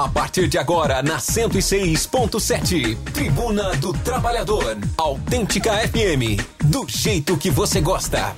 A partir de agora, na 106.7, Tribuna do Trabalhador. Autêntica FM. Do jeito que você gosta.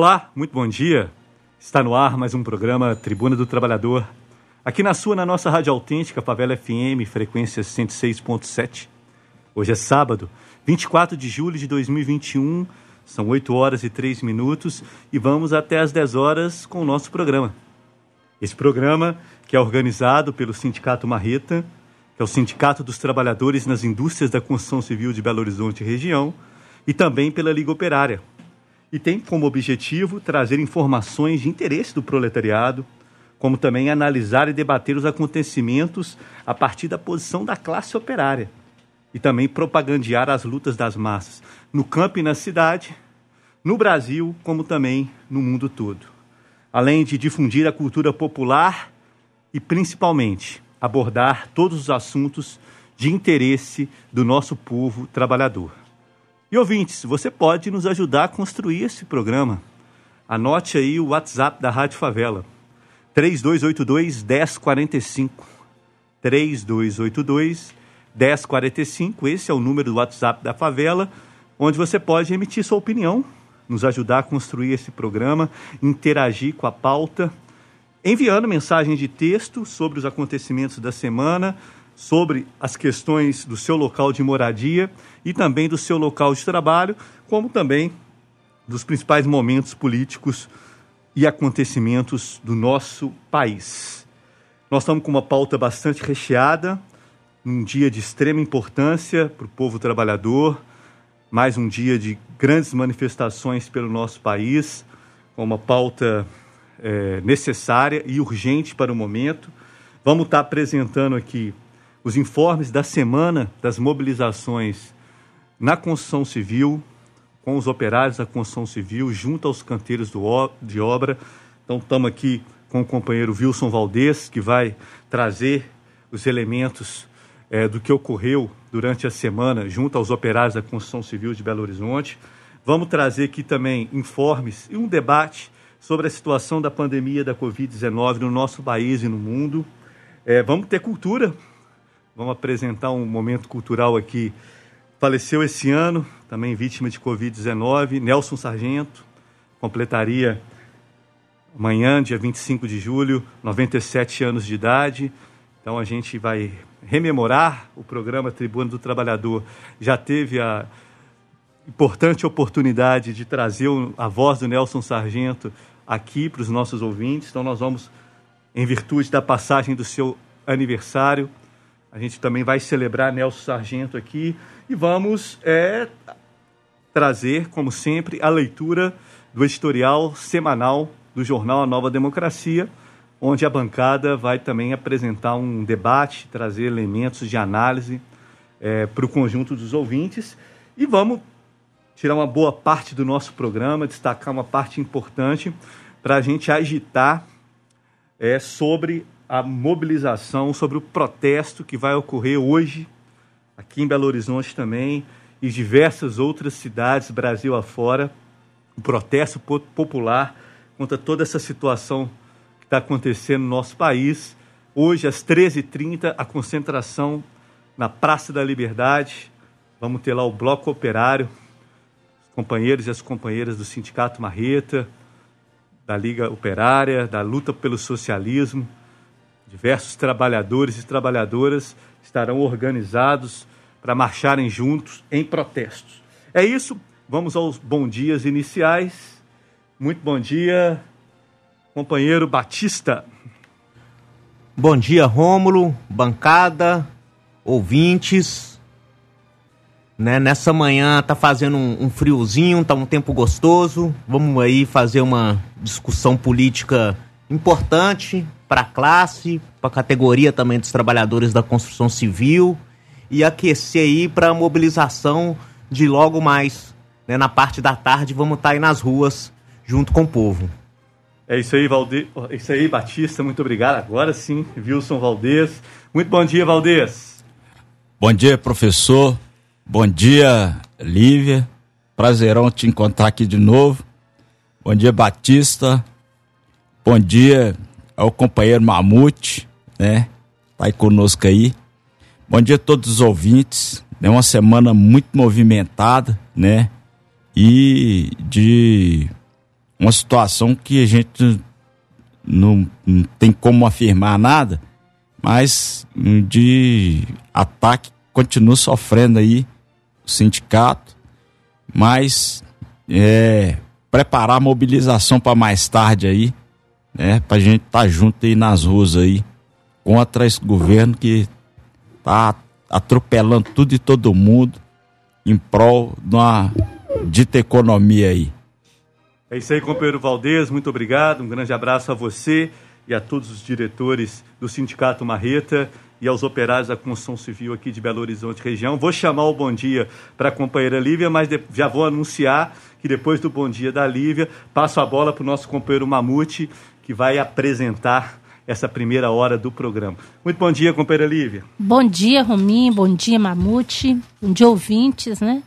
Olá, muito bom dia. Está no ar mais um programa Tribuna do Trabalhador. Aqui na sua, na nossa Rádio Autêntica, Favela FM, frequência 106.7. Hoje é sábado, 24 de julho de 2021, são 8 horas e 3 minutos e vamos até às 10 horas com o nosso programa. Esse programa, que é organizado pelo Sindicato Marreta, que é o Sindicato dos Trabalhadores nas Indústrias da Construção Civil de Belo Horizonte e região, e também pela Liga Operária, e tem como objetivo trazer informações de interesse do proletariado, como também analisar e debater os acontecimentos a partir da posição da classe operária e também propagandear as lutas das massas no campo e na cidade, no Brasil, como também no mundo todo. Além de difundir a cultura popular e principalmente abordar todos os assuntos de interesse do nosso povo trabalhador. E ouvintes, você pode nos ajudar a construir esse programa. Anote aí o WhatsApp da Rádio Favela. 3282 1045. 3282 1045. Esse é o número do WhatsApp da Favela, onde você pode emitir sua opinião, nos ajudar a construir esse programa, interagir com a pauta, enviando mensagens de texto sobre os acontecimentos da semana sobre as questões do seu local de moradia e também do seu local de trabalho, como também dos principais momentos políticos e acontecimentos do nosso país. Nós estamos com uma pauta bastante recheada, um dia de extrema importância para o povo trabalhador, mais um dia de grandes manifestações pelo nosso país, com uma pauta é, necessária e urgente para o momento. Vamos estar apresentando aqui os informes da semana das mobilizações na construção civil, com os operários da construção civil, junto aos canteiros do, de obra. Então, estamos aqui com o companheiro Wilson Valdez, que vai trazer os elementos é, do que ocorreu durante a semana junto aos operários da construção civil de Belo Horizonte. Vamos trazer aqui também informes e um debate sobre a situação da pandemia da Covid-19 no nosso país e no mundo. É, vamos ter cultura, Vamos apresentar um momento cultural aqui. Faleceu esse ano, também vítima de Covid-19, Nelson Sargento, completaria amanhã, dia 25 de julho, 97 anos de idade. Então a gente vai rememorar o programa Tribuna do Trabalhador. Já teve a importante oportunidade de trazer a voz do Nelson Sargento aqui para os nossos ouvintes. Então nós vamos, em virtude da passagem do seu aniversário, a gente também vai celebrar Nelson Sargento aqui e vamos é, trazer, como sempre, a leitura do editorial semanal do jornal A Nova Democracia, onde a bancada vai também apresentar um debate, trazer elementos de análise é, para o conjunto dos ouvintes. E vamos tirar uma boa parte do nosso programa, destacar uma parte importante para a gente agitar é, sobre a mobilização, sobre o protesto que vai ocorrer hoje, aqui em Belo Horizonte também, e diversas outras cidades, Brasil afora, um protesto popular contra toda essa situação que está acontecendo no nosso país. Hoje, às 13h30, a concentração na Praça da Liberdade. Vamos ter lá o Bloco Operário, os companheiros e as companheiras do Sindicato Marreta, da Liga Operária, da luta pelo socialismo diversos trabalhadores e trabalhadoras estarão organizados para marcharem juntos em protestos. É isso, vamos aos bom dias iniciais. Muito bom dia, companheiro Batista. Bom dia, Rômulo, bancada, ouvintes. Né, nessa manhã tá fazendo um, um friozinho, tá um tempo gostoso. Vamos aí fazer uma discussão política importante para a classe, para a categoria também dos trabalhadores da construção civil e aquecer aí para a mobilização de logo mais, né, na parte da tarde, vamos estar tá aí nas ruas junto com o povo. É isso aí, Valde... É isso aí, Batista, muito obrigado. Agora sim, Wilson Valdez. Muito bom dia, Valdez. Bom dia, professor. Bom dia, Lívia. Prazerão te encontrar aqui de novo. Bom dia, Batista. Bom dia ao companheiro Mamute, né? Tá aí conosco aí. Bom dia a todos os ouvintes. É uma semana muito movimentada, né? E de uma situação que a gente não, não tem como afirmar nada, mas de ataque continua sofrendo aí o sindicato, mas é, preparar a mobilização para mais tarde aí, né? Pra gente estar tá junto aí nas ruas aí contra esse governo que tá atropelando tudo e todo mundo em prol de uma dita economia aí. É isso aí, companheiro Valdez, muito obrigado, um grande abraço a você e a todos os diretores do Sindicato Marreta e aos operários da construção civil aqui de Belo Horizonte região. Vou chamar o bom dia para a companheira Lívia, mas já vou anunciar que depois do bom dia da Lívia, passo a bola para o nosso companheiro Mamute, que vai apresentar essa primeira hora do programa. Muito bom dia, companheira Lívia. Bom dia, Romim, bom dia, Mamute, bom dia, ouvintes, né?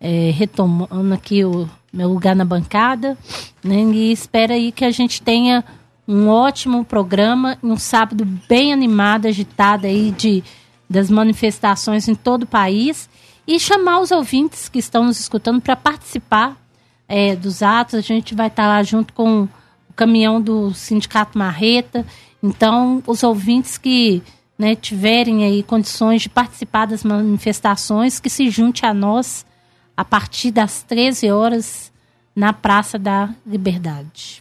É, retomando aqui o meu lugar na bancada, né? E espero aí que a gente tenha um ótimo programa, um sábado bem animado, agitado aí de, das manifestações em todo o país e chamar os ouvintes que estão nos escutando para participar é, dos atos. A gente vai estar lá junto com caminhão do Sindicato Marreta. Então, os ouvintes que né, tiverem aí condições de participar das manifestações, que se junte a nós a partir das 13 horas na Praça da Liberdade.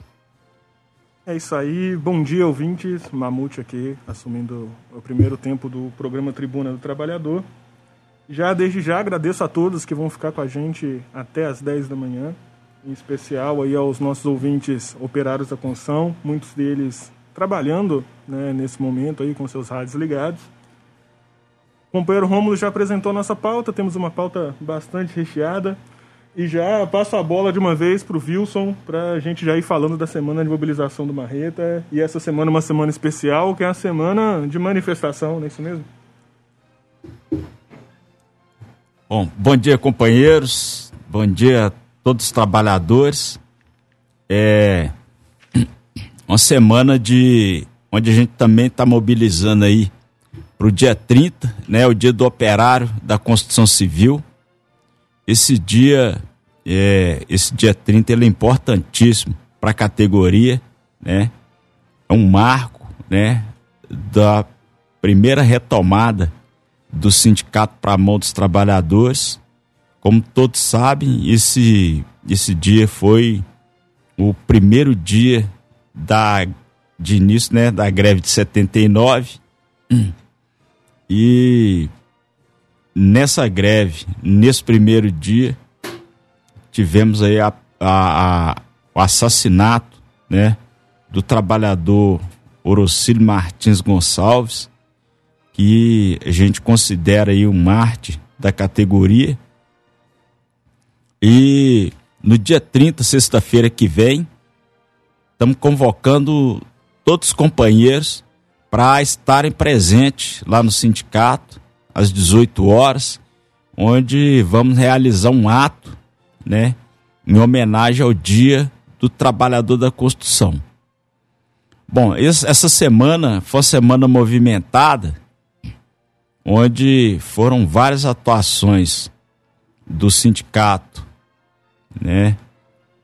É isso aí. Bom dia, ouvintes. Mamute aqui, assumindo o primeiro tempo do programa Tribuna do Trabalhador. Já desde já agradeço a todos que vão ficar com a gente até as 10 da manhã, em especial aí aos nossos ouvintes operários da construção, muitos deles trabalhando né, nesse momento aí com seus rádios ligados. O companheiro Rômulo já apresentou a nossa pauta, temos uma pauta bastante recheada. E já passo a bola de uma vez para o Wilson, para a gente já ir falando da semana de mobilização do Marreta. E essa semana é uma semana especial, que é a semana de manifestação, não é isso mesmo? Bom, bom dia, companheiros. Bom dia a todos os trabalhadores. É uma semana de onde a gente também está mobilizando aí para o dia 30, né, o dia do operário da construção civil. Esse dia, é, esse dia 30, ele é importantíssimo para a categoria, né? É um marco, né, da primeira retomada do sindicato para a mão dos trabalhadores. Como todos sabem, esse, esse dia foi o primeiro dia da, de início né, da greve de 79. E nessa greve, nesse primeiro dia, tivemos aí a, a, a, o assassinato né, do trabalhador Orocílio Martins Gonçalves, que a gente considera aí um Marte da categoria. E no dia 30, sexta-feira que vem, estamos convocando todos os companheiros para estarem presentes lá no sindicato às 18 horas, onde vamos realizar um ato, né, em homenagem ao Dia do Trabalhador da Construção. Bom, essa semana foi uma semana movimentada, onde foram várias atuações do sindicato, né,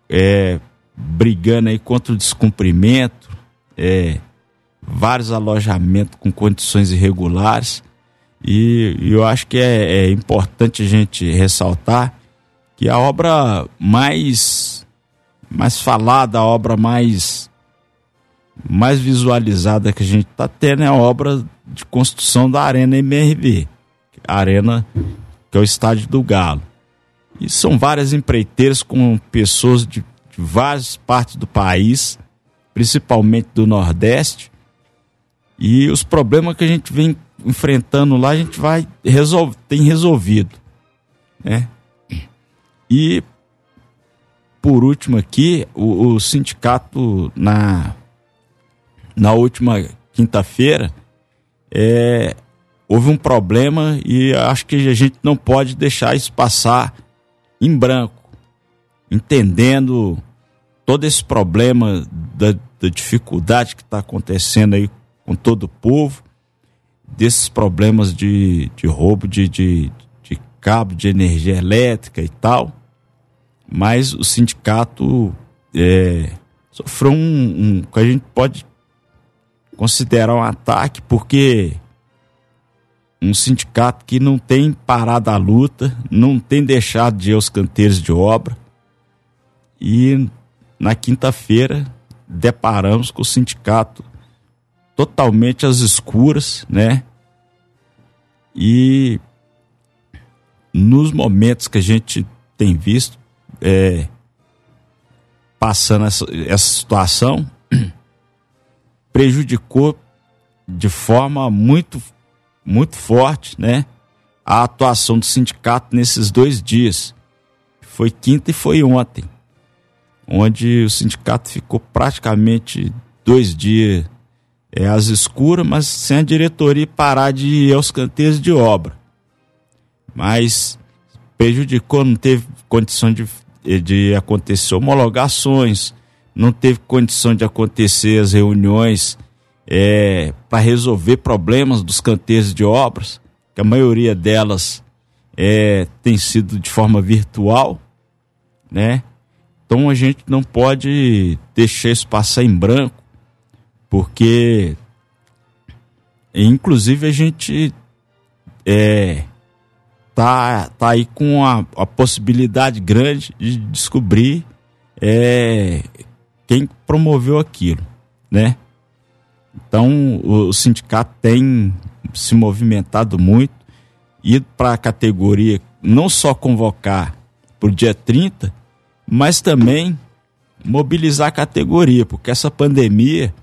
é, brigando aí contra o descumprimento, é, vários alojamentos com condições irregulares E, e eu acho que é, é importante a gente ressaltar que a obra mais mais falada, a obra mais mais visualizada que a gente está tendo é a obra de construção da Arena MRV, a Arena que é o estádio do Galo. E são várias empreiteiras com pessoas de, de várias partes do país, principalmente do Nordeste. E os problemas que a gente vem enfrentando lá, a gente vai tem resolvido, né? E por último aqui, o, o sindicato na na última quinta-feira é, houve um problema e acho que a gente não pode deixar isso passar em branco, entendendo todo esse problema da, da dificuldade que está acontecendo aí com todo o povo, desses problemas de, de roubo de, de, de cabo de energia elétrica e tal, mas o sindicato é, sofreu um, um que a gente pode considerar um ataque porque um sindicato que não tem parado a luta, não tem deixado de ir aos canteiros de obra. E na quinta-feira deparamos com o sindicato totalmente às escuras, né? E nos momentos que a gente tem visto é, passando essa, essa situação, prejudicou de forma muito muito forte, né? A atuação do sindicato nesses dois dias. Foi quinta e foi ontem. Onde o sindicato ficou praticamente dois dias é, às escuras, mas sem a diretoria parar de ir aos canteiros de obra. Mas prejudicou, não teve condição de, de acontecer homologações, não teve condição de acontecer as reuniões é, para resolver problemas dos canteiros de obras, que a maioria delas é, tem sido de forma virtual, né? Então a gente não pode deixar isso passar em branco, porque inclusive a gente é, tá, tá aí com a, a possibilidade grande de descobrir é, quem promoveu aquilo, né? Então, o, sindicato tem se movimentado muito, ido para a categoria não só convocar para o dia 30, mas também mobilizar a categoria, porque essa pandemia,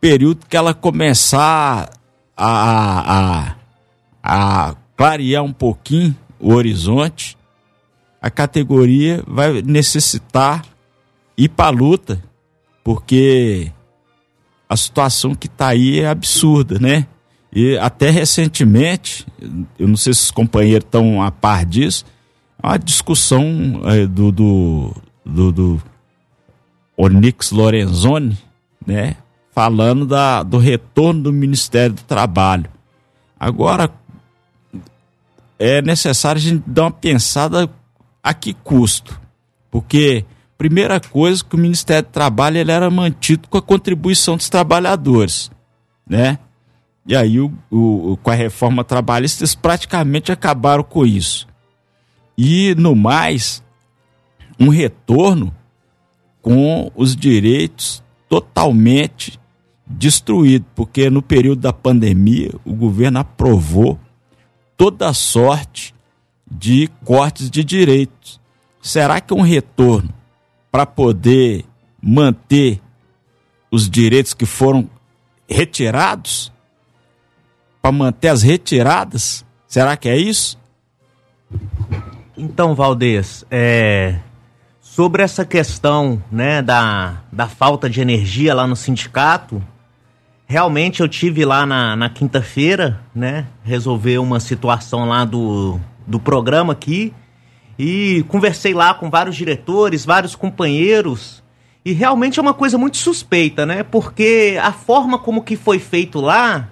período que ela começar a, a, a clarear um pouquinho o horizonte, a categoria vai necessitar ir para a luta, porque a situação que está aí é absurda, né? E até recentemente, eu não sei se os companheiros estão a par disso, uma discussão é, do, do, do, do Onyx Lorenzoni, né? Falando da, do retorno do Ministério do Trabalho. Agora, é necessário a gente dar uma pensada a que custo? Porque Primeira coisa que o Ministério do Trabalho ele era mantido com a contribuição dos trabalhadores, né? E aí o, o, com a reforma trabalhista eles praticamente acabaram com isso. E no mais, um retorno com os direitos totalmente destruídos, porque no período da pandemia o governo aprovou toda sorte de cortes de direitos. Será que um retorno para poder manter os direitos que foram retirados? Para manter as retiradas? Será que é isso? Então, Valdez, é, sobre essa questão né, da, da falta de energia lá no sindicato, realmente eu tive lá na, na quinta-feira, né, resolver uma situação lá do, do programa aqui, e conversei lá com vários diretores, vários companheiros, e realmente é uma coisa muito suspeita, né? Porque a forma como que foi feito lá,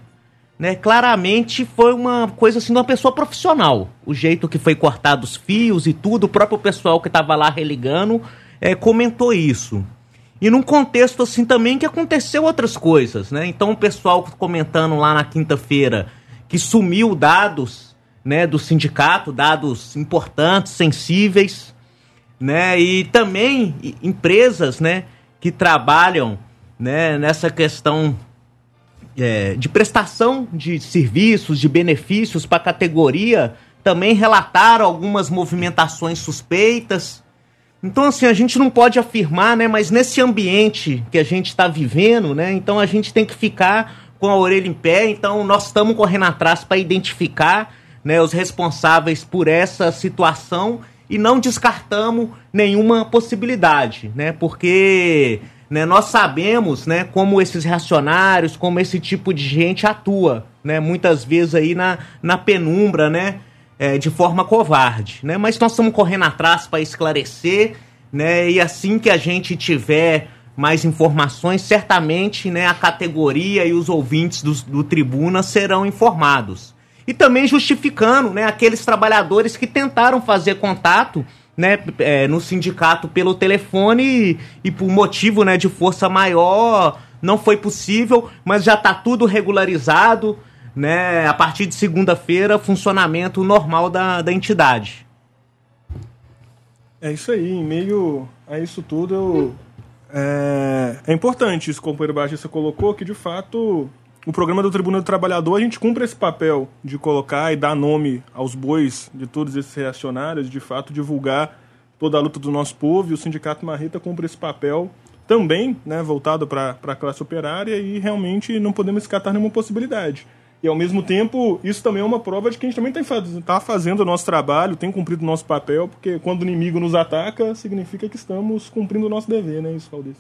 né, claramente foi uma coisa assim de uma pessoa profissional. O jeito que foi cortado os fios e tudo, o próprio pessoal que estava lá religando é, comentou isso. E num contexto assim também que aconteceu outras coisas, né? Então o pessoal comentando lá na quinta-feira que sumiu dados né, do sindicato, dados importantes, sensíveis, né, e também empresas né, que trabalham né, nessa questão é, de prestação de serviços, de benefícios para a categoria, também relataram algumas movimentações suspeitas. Então, assim, a gente não pode afirmar, né? Mas nesse ambiente que a gente está vivendo, né? Então a gente tem que ficar com a orelha em pé. Então, nós estamos correndo atrás para identificar né, os responsáveis por essa situação e não descartamos nenhuma possibilidade, né? Porque né, nós sabemos né, como esses reacionários, como esse tipo de gente atua, né? Muitas vezes aí na, na penumbra, né? É, de forma covarde, né? Mas nós estamos correndo atrás para esclarecer, né? E assim que a gente tiver mais informações, certamente, né, a categoria e os ouvintes do, do Tribuna serão informados. E também justificando, né, aqueles trabalhadores que tentaram fazer contato né, é, no sindicato pelo telefone e, e, por motivo né, de força maior não foi possível, mas já está tudo regularizado. Né, a partir de segunda-feira, funcionamento normal da, da entidade. É isso aí, em meio a isso tudo, eu, é, é importante isso que o companheiro Batista colocou, que de fato o programa do Tribunal do Trabalhador, a gente cumpre esse papel de colocar e dar nome aos bois de todos esses reacionários, de fato divulgar toda a luta do nosso povo, e o Sindicato Marreta cumpre esse papel também, né, voltado para a classe operária, e realmente não podemos escatar nenhuma possibilidade. E ao mesmo tempo, isso também é uma prova de que a gente também está tá fazendo o nosso trabalho, tem cumprido o nosso papel, porque quando o inimigo nos ataca, significa que estamos cumprindo o nosso dever, né, isso, Valdir?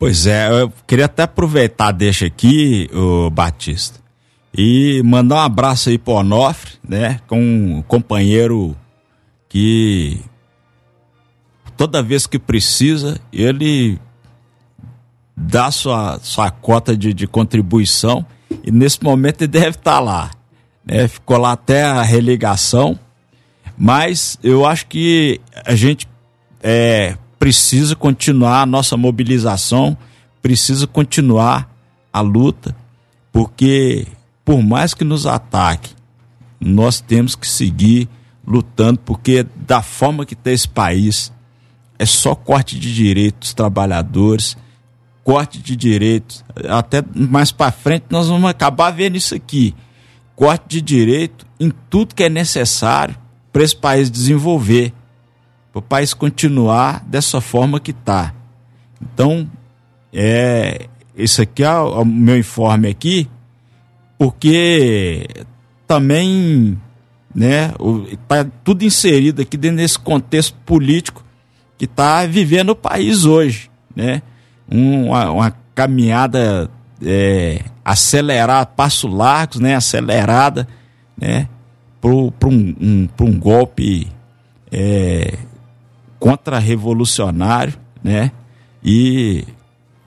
Pois é, eu queria até aproveitar, deixa aqui, o Batista, e mandar um abraço aí pro Onofre, né, com um companheiro que toda vez que precisa, ele dá sua, sua cota de, de contribuição e nesse momento ele deve estar tá lá. Né? Ficou lá até a religação, mas eu acho que a gente é, precisa continuar a nossa mobilização, precisa continuar a luta, porque por mais que nos ataque, nós temos que seguir lutando, porque da forma que está esse país, é só corte de direitos trabalhadores, corte de direitos. Até mais para frente nós vamos acabar vendo isso aqui. Corte de direito em tudo que é necessário para esse país desenvolver para o país continuar dessa forma que está. Então, é, esse aqui é o, meu informe aqui, porque também né, está tudo inserido aqui dentro desse contexto político que está vivendo o país hoje. Né? Um, uma, uma, caminhada é, acelerada, passo largos, né, acelerada, né, para um, um, um golpe é, contra-revolucionário, né? E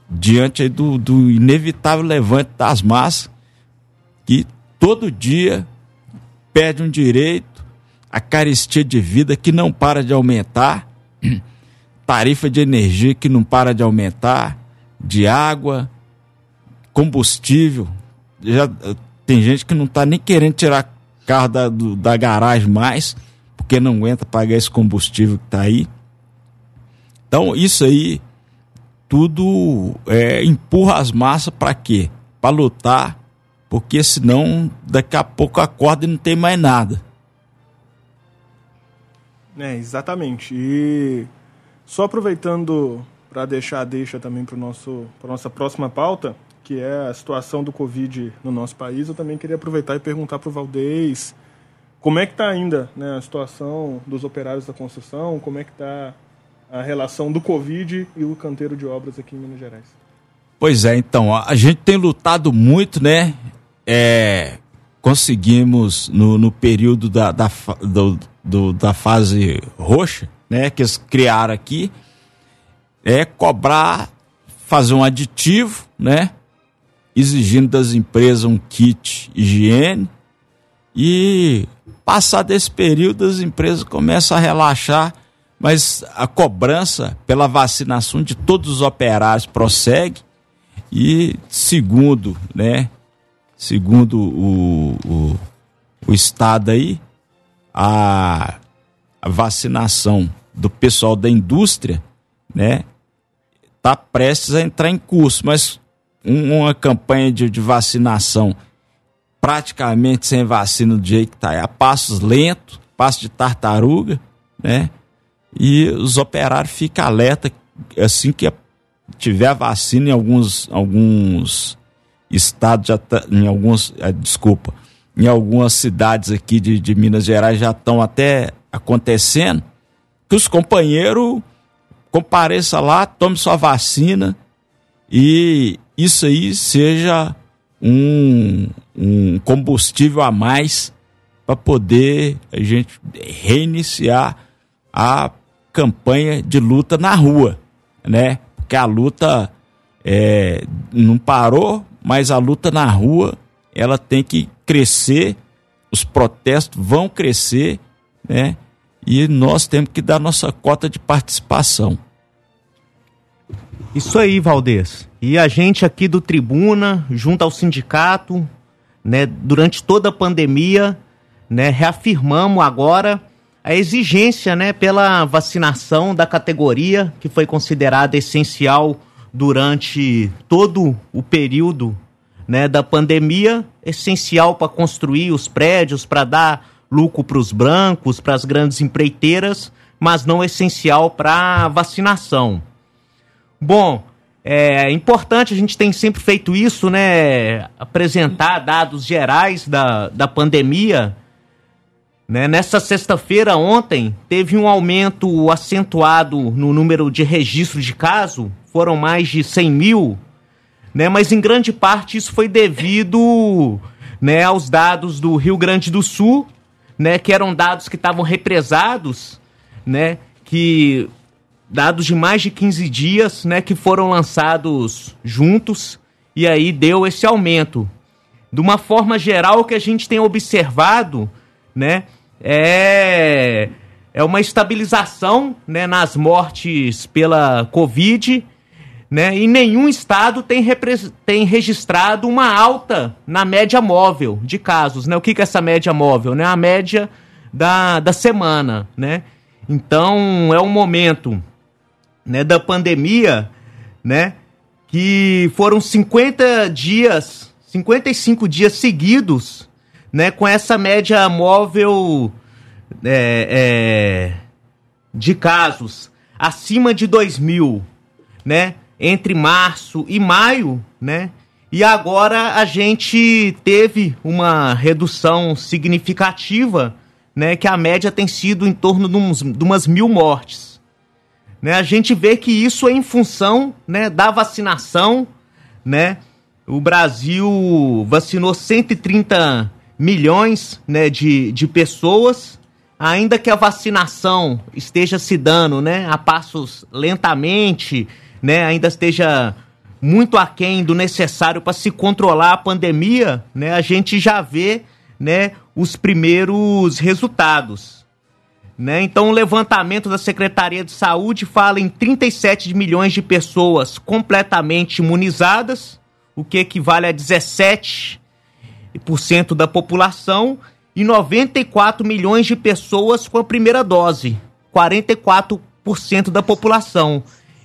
diante do, do inevitável levante das massas, que todo dia pede um direito, a carestia de vida que não para de aumentar, tarifa de energia que não para de aumentar, de água, combustível. Já, tem gente que não está nem querendo tirar carro da, do, da garagem mais, porque não aguenta pagar esse combustível que está aí. Então, isso aí tudo é, empurra as massas para quê? Para lutar, porque senão daqui a pouco acorda e não tem mais nada. É, exatamente. E só aproveitando para deixar a deixa também para a nossa próxima pauta, que é a situação do Covid no nosso país, eu também queria aproveitar e perguntar para o Valdez como é que está ainda né, a situação dos operários da construção, como é que está a relação do Covid e o canteiro de obras aqui em Minas Gerais. Pois é, então, a gente tem lutado muito, né? É, conseguimos, no, no período da, da, do, do, da fase roxa, né? Que eles criaram aqui, é cobrar, fazer um aditivo, né? Exigindo das empresas um kit higiene e passar desse período as empresas começam a relaxar mas a cobrança pela vacinação de todos os operários prossegue e segundo, né, segundo o, o, o Estado aí, a, a vacinação do pessoal da indústria, né, está prestes a entrar em curso, mas um, uma campanha de, de, vacinação praticamente sem vacina do jeito que está, é a passos lentos, passo de tartaruga, né? E os operários ficam alerta assim que tiver vacina em alguns, alguns estados, já tá, em alguns, é, desculpa, em algumas cidades aqui de, de Minas Gerais já estão até acontecendo, que os companheiros compareça lá, tome sua vacina e isso aí seja um, um combustível a mais para poder a gente reiniciar a campanha de luta na rua, né? Porque a luta é, não parou, mas a luta na rua ela tem que crescer, os protestos vão crescer, né? E nós temos que dar nossa cota de participação. Isso aí, Valdez. E a gente aqui do Tribuna, junto ao sindicato, né, durante toda a pandemia, né, reafirmamos agora a exigência, né, pela vacinação da categoria que foi considerada essencial durante todo o período, né, da pandemia, essencial para construir os prédios, para dar lucro para os brancos, para as grandes empreiteiras, mas não essencial para vacinação. Bom, é importante, a gente tem sempre feito isso, né? Apresentar dados gerais da, da pandemia. Né? Nessa sexta-feira, ontem, teve um aumento acentuado no número de registros de caso, foram mais de 100 mil, né? mas em grande parte isso foi devido né, aos dados do Rio Grande do Sul, né, que eram dados que estavam represados, né, que dados de mais de 15 dias, né, que foram lançados juntos e aí deu esse aumento. De uma forma geral, o que a gente tem observado, né, é é uma estabilização, né, nas mortes pela Covid, né, e nenhum estado tem, tem registrado uma alta na média móvel de casos, né? O que, que é essa média móvel? Né? A média da, da semana, né? Então, é um momento né, da pandemia, né, que foram 50 dias, 55 dias seguidos, né, com essa média móvel é, é, de casos acima de 2 mil, né, entre março e maio, né, e agora a gente teve uma redução significativa, né, que a média tem sido em torno de, uns, de umas mil mortes. Né? A gente vê que isso é em função né, da vacinação. Né? O Brasil vacinou 130 milhões né, de, de pessoas. Ainda que a vacinação esteja se dando né, a passos lentamente, né, ainda esteja muito aquém do necessário para se controlar a pandemia, né, a gente já vê né, os primeiros resultados. Né? Então, o levantamento da Secretaria de Saúde fala em 37 milhões de pessoas completamente imunizadas, o que equivale a 17% da população, e 94 milhões de pessoas com a primeira dose, 44% da população.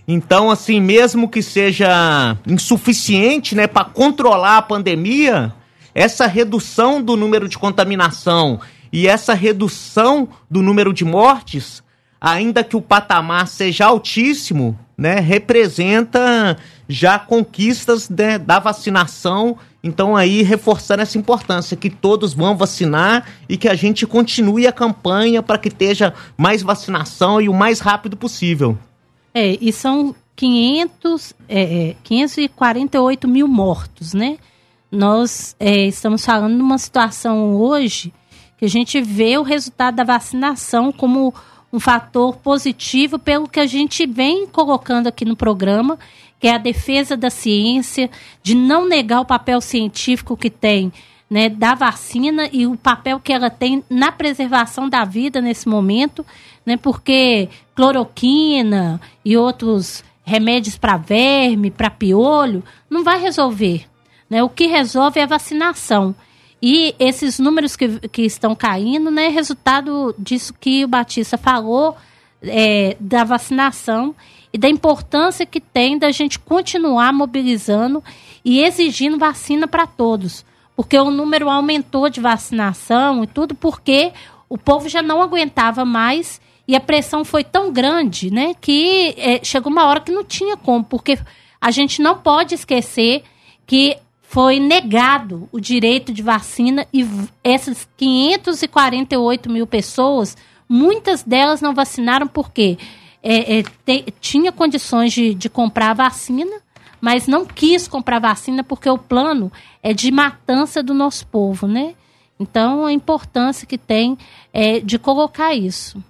Então, assim, mesmo que seja insuficiente né, para controlar a pandemia, essa redução do número de contaminação e essa redução do número de mortes, ainda que o patamar seja altíssimo, né, representa já conquistas né, da vacinação. Então, aí, reforçando essa importância, que todos vão vacinar e que a gente continue a campanha para que esteja mais vacinação e o mais rápido possível. É, e são 500, é, 548 é, mil mortos, né? Nós é, estamos falando de uma situação hoje que a gente vê o resultado da vacinação como um fator positivo pelo que a gente vem colocando aqui no programa, que é a defesa da ciência, de não negar o papel científico que tem né, da vacina e o papel que ela tem na preservação da vida nesse momento, né, porque cloroquina e outros remédios para verme, para piolho, não vai resolver. né, o que resolve é a vacinação. E esses números que, que estão caindo, né, é resultado disso que o Batista falou, é, da vacinação e da importância que tem da gente continuar mobilizando e exigindo vacina para todos. Porque o número aumentou de vacinação e tudo, porque o povo já não aguentava mais e a pressão foi tão grande, né, que é, chegou uma hora que não tinha como, porque a gente não pode esquecer que foi negado o direito de vacina e essas 548 mil pessoas, muitas delas não vacinaram porque é, é, te, tinha condições de, de comprar vacina, mas não quis comprar vacina porque o plano é de matança do nosso povo, né? Então, a importância que tem é de colocar isso.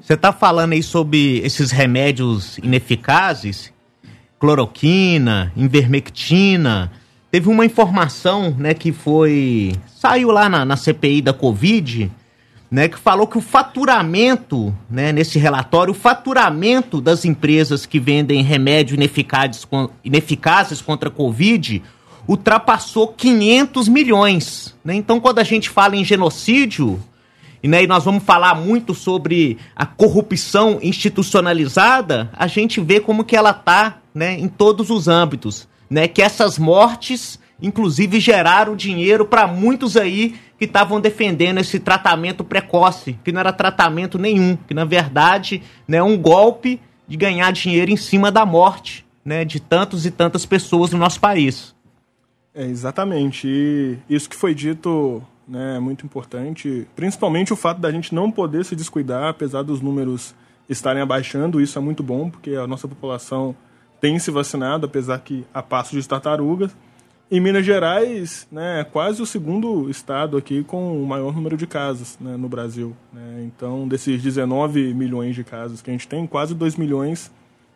Você está falando aí sobre esses remédios ineficazes, cloroquina, invermectina. Teve uma informação, né, que foi saiu lá na, na CPI da Covid, né, que falou que o faturamento, né, nesse relatório, o faturamento das empresas que vendem remédios ineficazes, ineficazes contra a Covid ultrapassou 500 milhões. Né? Então, quando a gente fala em genocídio, e, né, e nós vamos falar muito sobre a corrupção institucionalizada, a gente vê como que ela está né, em todos os âmbitos. Né, que essas mortes, inclusive, geraram dinheiro para muitos aí que estavam defendendo esse tratamento precoce, que não era tratamento nenhum, que na verdade né, é um golpe de ganhar dinheiro em cima da morte né, de tantos e tantas pessoas no nosso país. É, exatamente. E isso que foi dito né, é muito importante, principalmente o fato da gente não poder se descuidar, apesar dos números estarem abaixando, isso é muito bom, porque a nossa população tem se vacinado, apesar que a passo de tartarugas. Em Minas Gerais, né, é quase o segundo estado aqui com o maior número de casos né, no Brasil. Né? Então, desses 19 milhões de casos que a gente tem, quase 2 milhões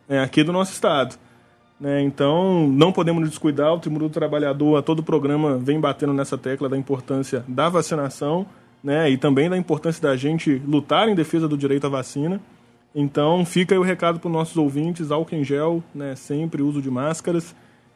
é, aqui do nosso estado. Né? Então, não podemos descuidar. O Tribunal do Trabalhador, todo o programa, vem batendo nessa tecla da importância da vacinação né? e também da importância da gente lutar em defesa do direito à vacina. Então, fica aí o recado para os nossos ouvintes: álcool em gel, né? sempre uso de máscaras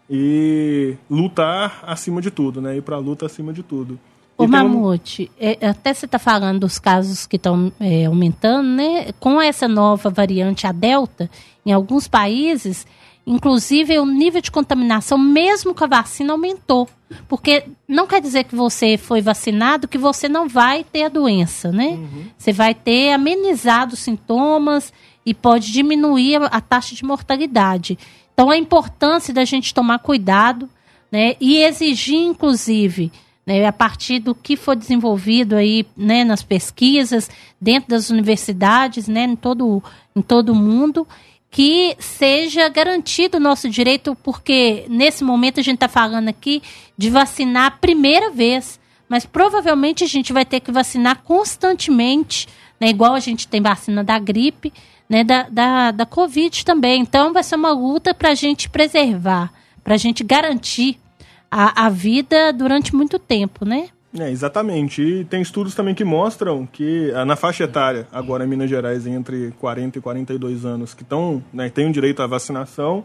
e lutar acima de tudo, né? ir para a luta acima de tudo. O Mamute, um... é, até você está falando dos casos que estão é, aumentando, né? Com essa nova variante, a Delta, em alguns países, Inclusive, o nível de contaminação, mesmo com a vacina, aumentou. Porque não quer dizer que você foi vacinado que você não vai ter a doença, né? Uhum. Você vai ter amenizado os sintomas e pode diminuir a, a taxa de mortalidade. Então, a importância da gente tomar cuidado né, e exigir, inclusive, né, a partir do que foi desenvolvido aí né, nas pesquisas, dentro das universidades, né, em, todo, em todo o mundo, que seja garantido o nosso direito, porque nesse momento a gente está falando aqui de vacinar a primeira vez, mas provavelmente a gente vai ter que vacinar constantemente, né, igual a gente tem vacina da gripe, né, da, da, da Covid também. Então vai ser uma luta para a gente preservar, para a gente garantir a, a vida durante muito tempo, né? É, exatamente. E tem estudos também que mostram que ah, na faixa etária, agora em Minas Gerais, entre 40 e 42 anos, que né, têm o direito à vacinação,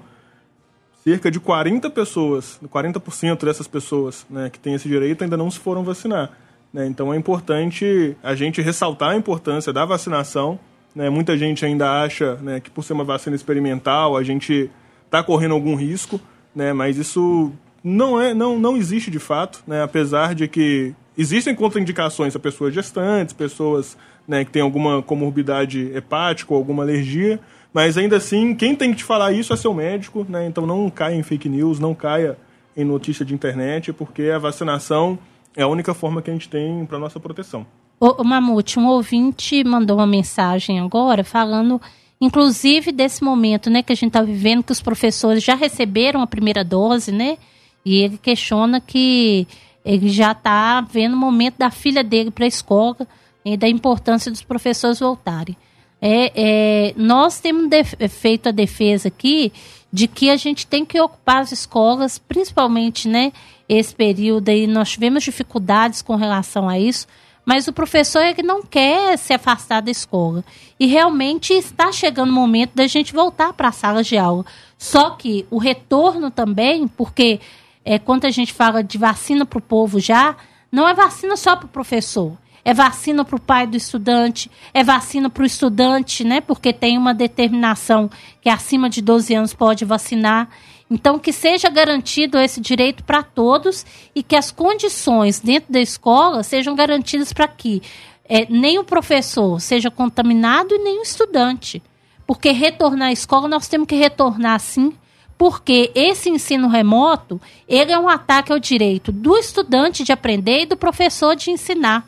cerca de 40 pessoas, 40% dessas pessoas né, que têm esse direito ainda não se foram vacinar. Né? Então é importante a gente ressaltar a importância da vacinação. Né? Muita gente ainda acha né, que por ser uma vacina experimental a gente está correndo algum risco, né? mas isso não é não, não existe de fato, né? apesar de que existem contraindicações a pessoas gestantes, pessoas né, que têm alguma comorbidade hepática ou alguma alergia, mas ainda assim, quem tem que te falar isso é seu médico, né? então não caia em fake news, não caia em notícia de internet, porque a vacinação é a única forma que a gente tem para nossa proteção. O, o Mamute, um ouvinte mandou uma mensagem agora falando inclusive desse momento né, que a gente está vivendo, que os professores já receberam a primeira dose, né? E ele questiona que ele já está vendo o momento da filha dele para a escola e da importância dos professores voltarem. É, é, nós temos feito a defesa aqui de que a gente tem que ocupar as escolas, principalmente né, esse período aí, nós tivemos dificuldades com relação a isso, mas o professor é que não quer se afastar da escola. E realmente está chegando o momento da gente voltar para as salas de aula. Só que o retorno também, porque é, quando a gente fala de vacina para o povo já, não é vacina só para o professor. É vacina para o pai do estudante, é vacina para o estudante, né? Porque tem uma determinação que acima de 12 anos pode vacinar. Então, que seja garantido esse direito para todos e que as condições dentro da escola sejam garantidas para que é, nem o professor seja contaminado e nem o estudante. Porque retornar à escola, nós temos que retornar sim porque esse ensino remoto, ele é um ataque ao direito do estudante de aprender e do professor de ensinar.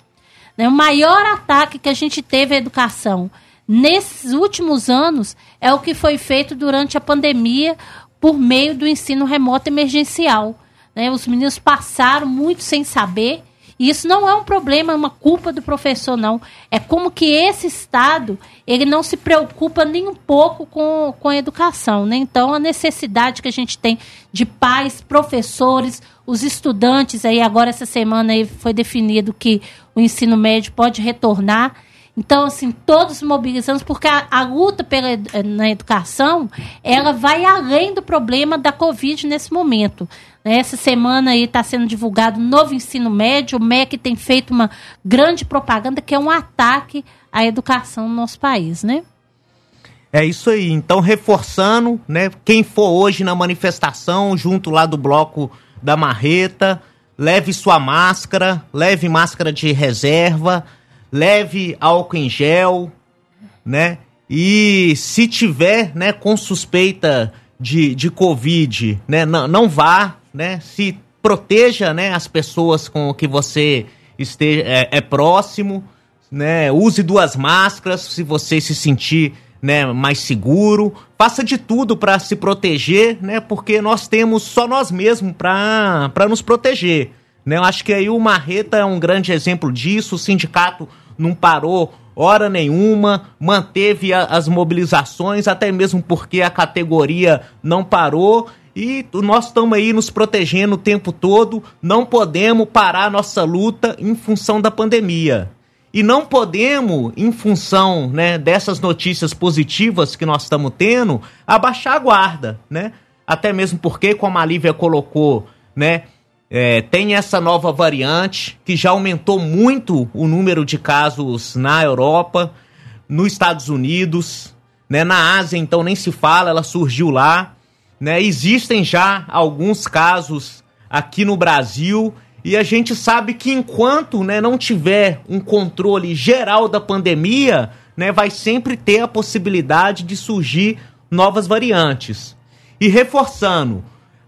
Né? O maior ataque que a gente teve à educação nesses últimos anos é o que foi feito durante a pandemia por meio do ensino remoto emergencial. Né? Os meninos passaram muito sem saber e isso não é um problema, é uma culpa do professor, não. É como que esse Estado, ele não se preocupa nem um pouco com, com a educação. Né? Então, a necessidade que a gente tem de pais, professores, os estudantes, aí agora essa semana aí foi definido que o ensino médio pode retornar. Então, assim, todos mobilizamos, porque a, a, luta pela, na educação, ela vai além do problema da Covid nesse momento. Né? Essa semana aí está sendo divulgado um novo ensino médio. O MEC tem feito uma grande propaganda que é um ataque à educação no nosso país, né? É isso aí. Então, reforçando, né? Quem for hoje na manifestação, junto lá do bloco da Marreta, leve sua máscara, leve máscara de reserva, leve álcool em gel, né? E se tiver, né, com suspeita de, de Covid, né, não, não vá, né? Se proteja, né, as pessoas com que você esteja é, é próximo, né? Use duas máscaras se você se sentir né, mais seguro. Faça de tudo para se proteger, né? Porque nós temos só nós mesmos para nos proteger. Né? Eu acho que aí o Marreta é um grande exemplo disso. O sindicato não parou hora nenhuma, manteve a, as mobilizações, até mesmo porque a categoria não parou. E nós estamos aí nos protegendo o tempo todo, não podemos parar nossa luta em função da pandemia. E não podemos, em função né, dessas notícias positivas que nós estamos tendo, abaixar a guarda, né? Até mesmo porque, como a Lívia colocou, né, é, tem essa nova variante que já aumentou muito o número de casos na Europa, nos Estados Unidos, né, na Ásia, então nem se fala, ela surgiu lá. Né? Existem já alguns casos aqui no Brasil e a gente sabe que enquanto né, não tiver um controle geral da pandemia, né, vai sempre ter a possibilidade de surgir novas variantes. E reforçando,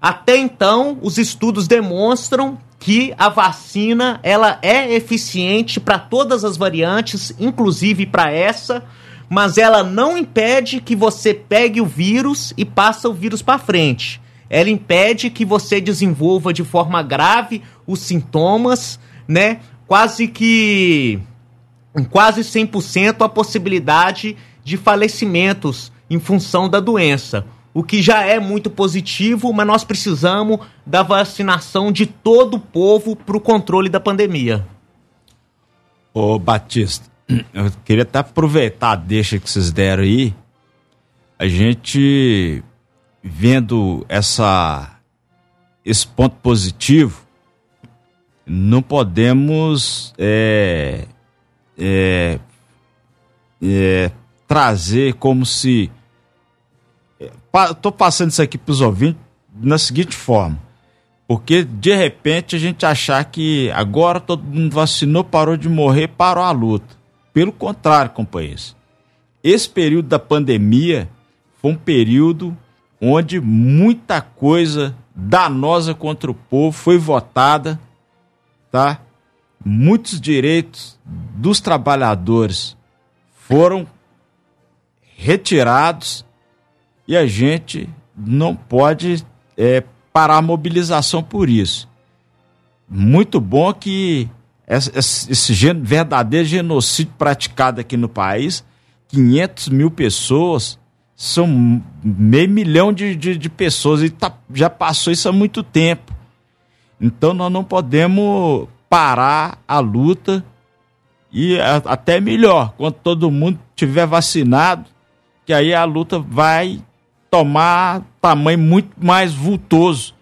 até então os estudos demonstram que a vacina ela é eficiente para todas as variantes, inclusive para essa mas ela não impede que você pegue o vírus e passe o vírus para frente. Ela impede que você desenvolva de forma grave os sintomas, né? Quase que quase 100% a possibilidade de falecimentos em função da doença. O que já é muito positivo, mas nós precisamos da vacinação de todo o povo para o controle da pandemia. Ô Batista, eu queria até aproveitar a deixa que vocês deram aí. A gente vendo essa esse ponto positivo, não podemos é, é, é, trazer como se. É, passando isso aqui para os ouvintes na seguinte forma. Porque de repente a gente achar que agora todo mundo vacinou, parou de morrer, parou a luta. Pelo contrário, companheiros. Esse período da pandemia foi um período onde muita coisa danosa contra o povo foi votada, tá? Muitos direitos dos trabalhadores foram retirados e a gente não pode é, parar a mobilização por isso. Muito bom que esse, verdadeiro genocídio praticado aqui no país, 500 mil pessoas, são meio milhão de, de, de pessoas e tá, já passou isso há muito tempo. Então nós não podemos parar a luta e até melhor, quando todo mundo tiver vacinado, que aí a luta vai tomar tamanho muito mais vultoso,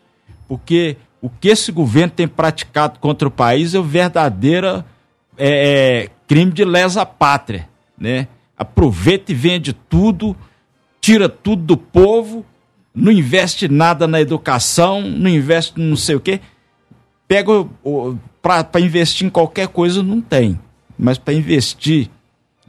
porque o que esse governo tem praticado contra o país é o verdadeiro é, é, crime de lesa pátria, né? Aproveita e vende tudo, tira tudo do povo, não investe nada na educação, não investe não sei o quê. Pega para investir em qualquer coisa não tem, mas para investir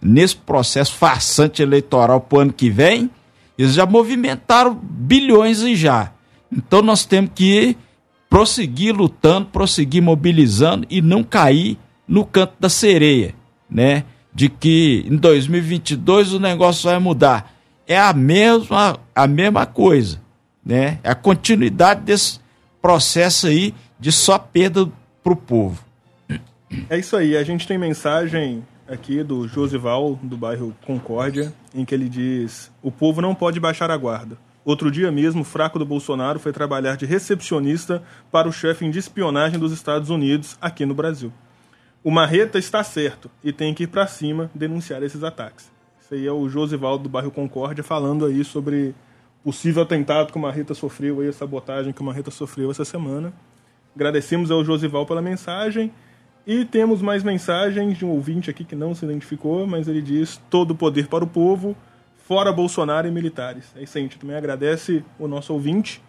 nesse processo farsante eleitoral para o ano que vem, eles já movimentaram bilhões e já. Então nós temos que prosseguir lutando, prosseguir mobilizando e não cair no canto da sereia, né? De que em 2022 o negócio vai mudar. É a mesma, a mesma coisa, né? É a continuidade desse processo aí de só perda para o povo. É isso aí. A gente tem mensagem aqui do Josival, do bairro Concórdia, em que ele diz: O povo não pode baixar a guarda. Outro dia mesmo, fraco do Bolsonaro foi trabalhar de recepcionista para o chefe de espionagem dos Estados Unidos aqui no Brasil. O Marreta está certo e tem que ir para cima denunciar esses ataques. Isso aí é o Josivaldo do bairro Concórdia falando aí sobre possível atentado que o Marreta sofreu, aí, a sabotagem que o Marreta sofreu essa semana. Agradecemos ao Josival pela mensagem. E temos mais mensagens de um ouvinte aqui que não se identificou, mas ele diz: todo poder para o povo, fora Bolsonaro e militares. É isso aí, a gente também agradece o nosso ouvinte.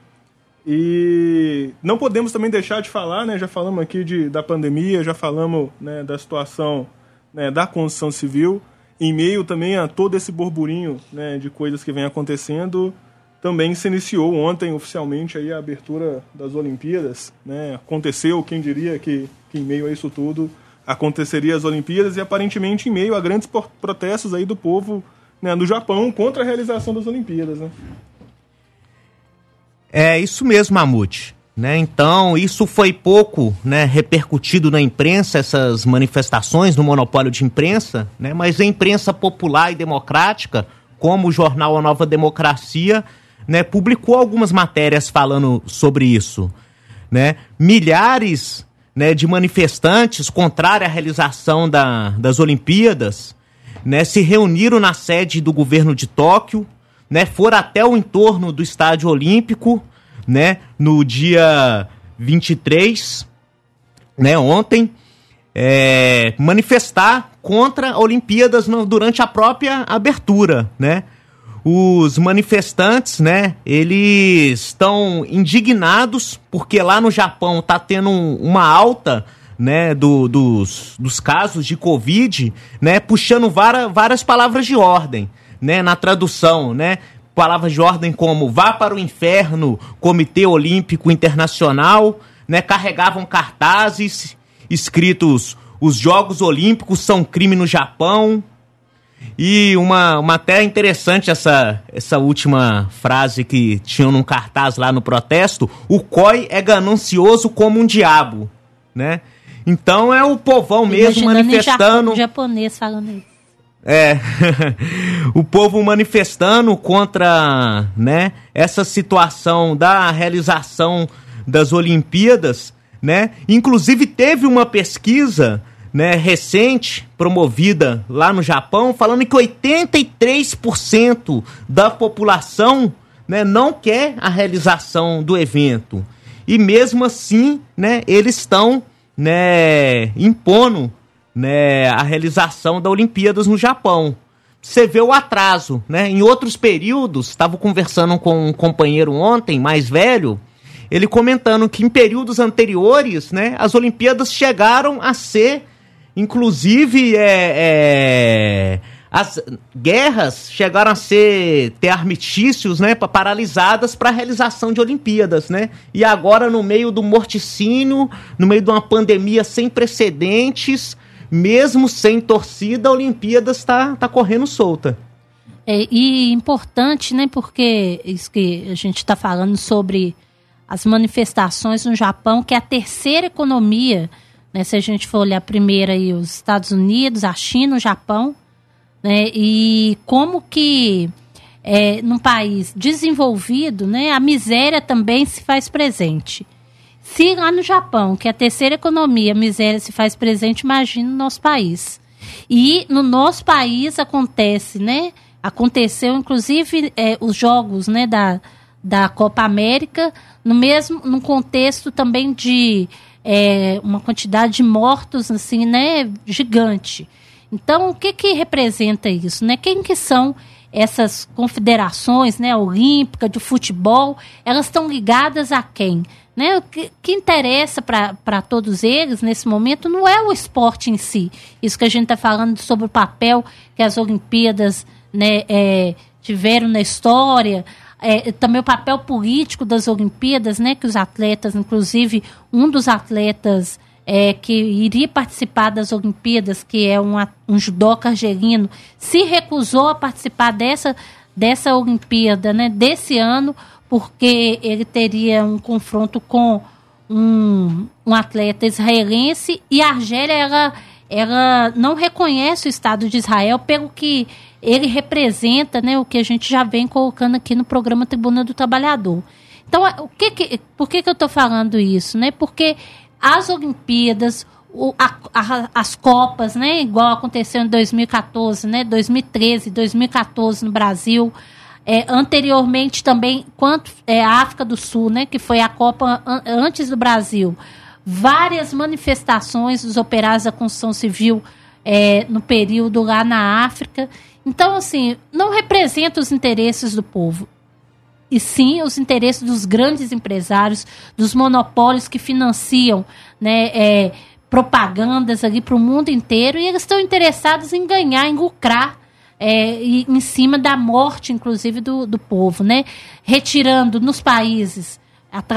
E não podemos também deixar de falar, né? Já falamos aqui de, da pandemia, já falamos né, da situação né, da construção civil. Em meio também a todo esse burburinho né, de coisas que vem acontecendo, também se iniciou ontem oficialmente aí a abertura das Olimpíadas. Né? Aconteceu, quem diria que, que em meio a isso tudo aconteceria as Olimpíadas e aparentemente em meio a grandes protestos aí do povo né, no Japão contra a realização das Olimpíadas. Né? É isso mesmo, Mamute. Né? Então, isso foi pouco né, repercutido na imprensa, essas manifestações no monopólio de imprensa, né? mas a imprensa popular e democrática, como o jornal A Nova Democracia, né, publicou algumas matérias falando sobre isso. Né? Milhares né, de manifestantes contrários à realização da, das Olimpíadas né, se reuniram na sede do governo de Tóquio, né, foram até o entorno do Estádio Olímpico, né, no dia 23, né, ontem, é, manifestar contra Olimpíadas no, durante a própria abertura, né? Os manifestantes, né, eles estão indignados porque lá no Japão tá tendo um, uma alta né, do, dos, dos casos de Covid, né, puxando vara, várias palavras de ordem, né, na tradução, né, palavras de ordem como vá para o inferno, Comitê Olímpico Internacional, né, carregavam cartazes escritos os Jogos Olímpicos são crime no Japão. E uma, uma até interessante essa, essa última frase que tinham num cartaz lá no protesto: o COI é ganancioso como um diabo, né? Então é o povão mesmo Imaginando manifestando. Em japonês falando isso. É, o povo manifestando contra, né, essa situação da realização das Olimpíadas, né? Inclusive teve uma pesquisa, né, recente, promovida lá no Japão, falando que 83% da população, né, não quer a realização do evento. E mesmo assim, né, eles estão né, impondo né, a realização da Olimpíadas no Japão. Você vê o atraso, né? Em outros períodos, estava conversando com um companheiro ontem, mais velho, ele comentando que em períodos anteriores, né, as Olimpíadas chegaram a ser, inclusive, é, é, as guerras chegaram a ser ter armistícios, né, paralisadas para a realização de Olimpíadas, né? E agora no meio do morticínio, no meio de uma pandemia sem precedentes, mesmo sem torcida, a Olimpíadas está tá correndo solta. É, e importante, né, porque isso que a gente está falando sobre as manifestações no Japão, que é a terceira economia, né, se a gente for olhar primeiro aí os Estados Unidos, a China, o Japão, né? E como que é, num país desenvolvido, né, a miséria também se faz presente. Se lá no Japão, que é a terceira economia, a miséria se faz presente, imagina no nosso país. E no nosso país acontece, né? Aconteceu, inclusive, é, os jogos né, da, da Copa América, no mesmo no contexto também de é, uma quantidade de mortos assim, né, gigante. Então, o que que representa isso, né? Quem que são essas confederações, né, olímpica de futebol? Elas estão ligadas a quem? Né? O que, que interessa para todos eles nesse momento não é o esporte em si. Isso que a gente está falando sobre o papel que as Olimpíadas né, é, tiveram na história, é, também o papel político das Olimpíadas, né, que os atletas, inclusive um dos atletas é, que iria participar das Olimpíadas, que é um, um judoca argelino, se recusou a participar dessa, dessa Olimpíada, né, desse ano, porque ele teria um confronto com um, um atleta israelense e a Argélia ela, ela não reconhece o Estado de Israel pelo que ele representa, né, o que a gente já vem colocando aqui no programa Tribuna do Trabalhador. Então, o que, que por que, que eu estou falando isso? Né? Porque as Olimpíadas, o, a, a, as Copas, né, igual aconteceu em 2014, né, 2013, 2014 no Brasil, é, anteriormente também, quanto é, a África do Sul, né, que foi a Copa an antes do Brasil, várias manifestações dos operários da construção civil é, no período lá na África. Então, assim, não representa os interesses do povo, e sim os interesses dos grandes empresários, dos monopólios que financiam né, é, propagandas ali para o mundo inteiro e eles estão interessados em ganhar, em lucrar é, em cima da morte, inclusive, do, do povo, né? Retirando nos países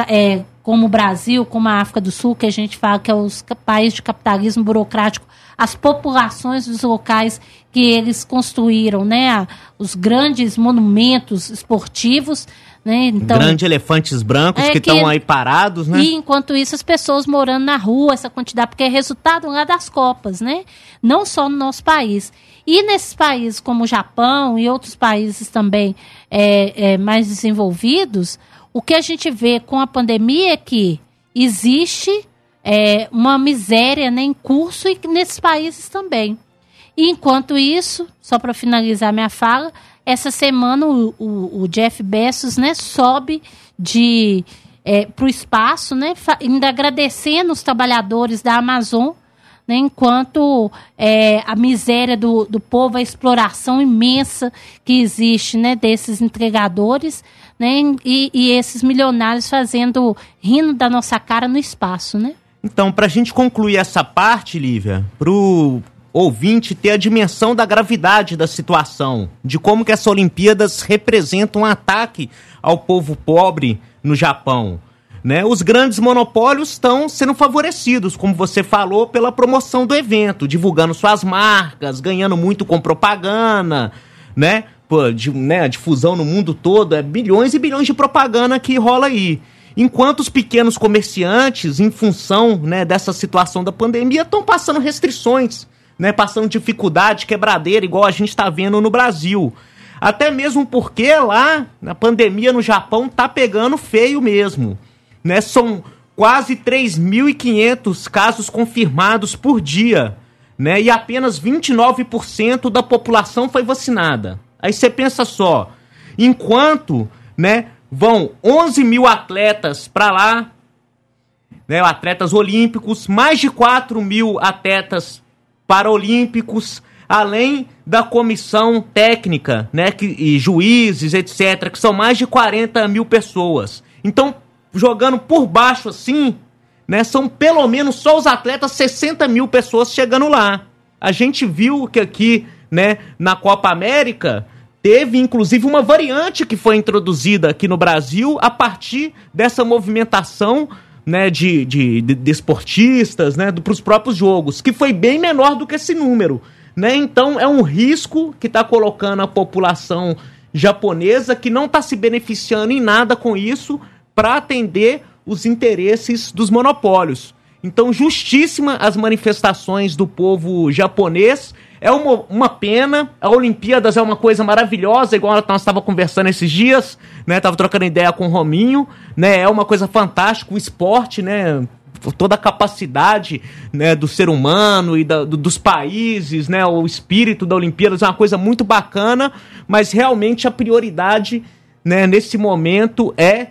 é, como o Brasil, como a África do Sul, que a gente fala que é os países de capitalismo burocrático, as populações dos locais que eles construíram, né? Os grandes monumentos esportivos, né? Então, Grandes elefantes brancos é que estão aí parados, né? E enquanto isso, as pessoas morando na rua, essa quantidade, porque é resultado lá das Copas, né? Não só no nosso país. E nesses países como o Japão e outros países também é, é, mais desenvolvidos, o que a gente vê com a pandemia é que existe é, uma miséria né, em curso e nesses países também. E enquanto isso, só para finalizar minha fala, essa semana o, o, o Jeff Bezos né, sobe de é, para o espaço, né, ainda agradecendo os trabalhadores da Amazon, né, enquanto é, a miséria do, do povo, a exploração imensa que existe né, desses entregadores né, e, e esses milionários fazendo, rindo da nossa cara no espaço. Né? Então, para a gente concluir essa parte, Lívia, para o ouvinte ter a dimensão da gravidade da situação, de como que essas Olimpíadas representam um ataque ao povo pobre no Japão. Né? Os grandes monopólios estão sendo favorecidos, como você falou, pela promoção do evento, divulgando suas marcas, ganhando muito com propaganda, né? Pô, de, né, a difusão no mundo todo, é bilhões e bilhões de propaganda que rola aí. Enquanto os pequenos comerciantes, em função né, dessa situação da pandemia, estão passando restrições né, passando dificuldade, quebradeira, igual a gente está vendo no Brasil. Até mesmo porque lá, na pandemia no Japão, tá pegando feio mesmo. Né? São quase 3.500 casos confirmados por dia. Né? E apenas 29% da população foi vacinada. Aí você pensa só, enquanto né, vão 11 mil atletas para lá, né, atletas olímpicos, mais de 4 mil atletas paralímpicos, além da comissão técnica, né, que, e juízes, etc., que são mais de 40 mil pessoas. Então, jogando por baixo assim, né, são pelo menos só os atletas 60 mil pessoas chegando lá. A gente viu que aqui, né, na Copa América, teve inclusive uma variante que foi introduzida aqui no Brasil a partir dessa movimentação né, de, de, de, esportistas, né, para os próprios jogos, que foi bem menor do que esse número. Né? Então é um risco que está colocando a população japonesa que não está se beneficiando em nada com isso para atender os interesses dos monopólios. Então, justíssima as manifestações do povo japonês é uma, uma pena. A Olimpíadas é uma coisa maravilhosa, igual nós estávamos conversando esses dias, né? Tava trocando ideia com o Rominho, né? É uma coisa fantástica o esporte, né? Toda a capacidade né, do ser humano e da, do, dos países, né? O espírito da Olimpíadas é uma coisa muito bacana, mas realmente a prioridade né, nesse momento é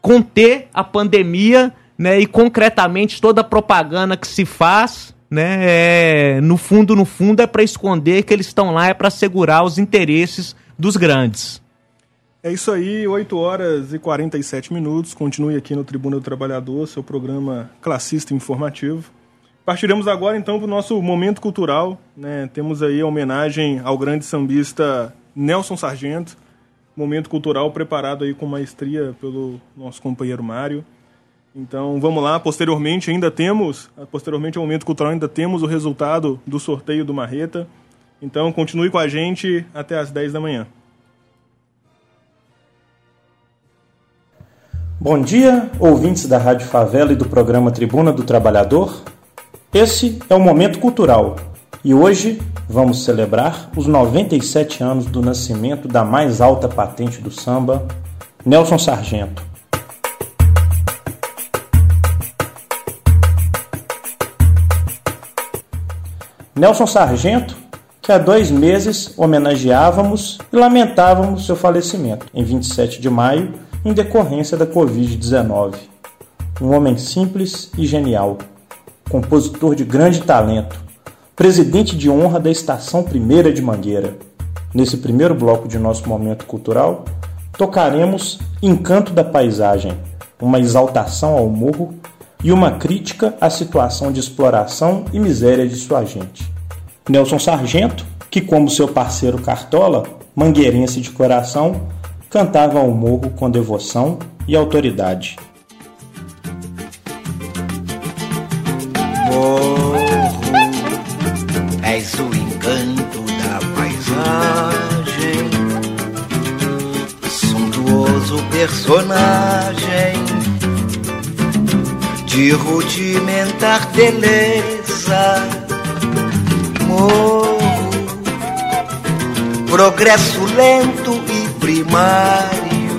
conter a pandemia, né, e concretamente toda a propaganda que se faz, né, é, no fundo, no fundo é para esconder que eles estão lá é para assegurar os interesses dos grandes. É isso aí, 8 horas e 47 minutos. Continue aqui no Tribuna do Trabalhador, seu programa classista informativo. Partiremos agora então para o nosso momento cultural. Né? Temos aí a homenagem ao grande sambista Nelson Sargento. Momento cultural preparado aí com maestria pelo nosso companheiro Mário. Então vamos lá, posteriormente ainda temos, posteriormente ao momento cultural ainda temos o resultado do sorteio do Marreta. Então continue com a gente até às 10 da manhã. Bom dia, ouvintes da Rádio Favela e do programa Tribuna do Trabalhador. Esse é o Momento Cultural e hoje vamos celebrar os 97 anos do nascimento da mais alta patente do samba, Nelson Sargento. Nelson Sargento, que há dois meses homenageávamos e lamentávamos seu falecimento, em 27 de maio em decorrência da Covid-19. Um homem simples e genial, compositor de grande talento, presidente de honra da Estação Primeira de Mangueira. Nesse primeiro bloco de nosso momento cultural, tocaremos Encanto da Paisagem, uma exaltação ao morro e uma crítica à situação de exploração e miséria de sua gente. Nelson Sargento, que como seu parceiro Cartola, mangueirense de coração, cantava ao morro com devoção e autoridade. De rudimentar beleza. Morro, progresso lento e primário.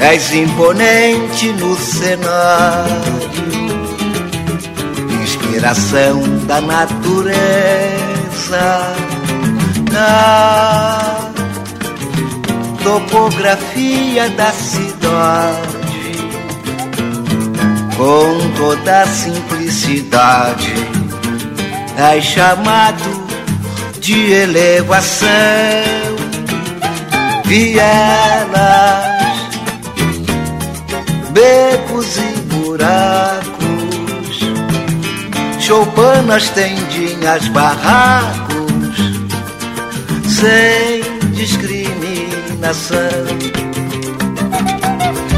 És imponente no cenário, inspiração da natureza. Na topografia da cidade, com toda simplicidade, és chamado de elevação vielas, becos e buracos, choupanas, tendinhas, barracos, sem discriminação.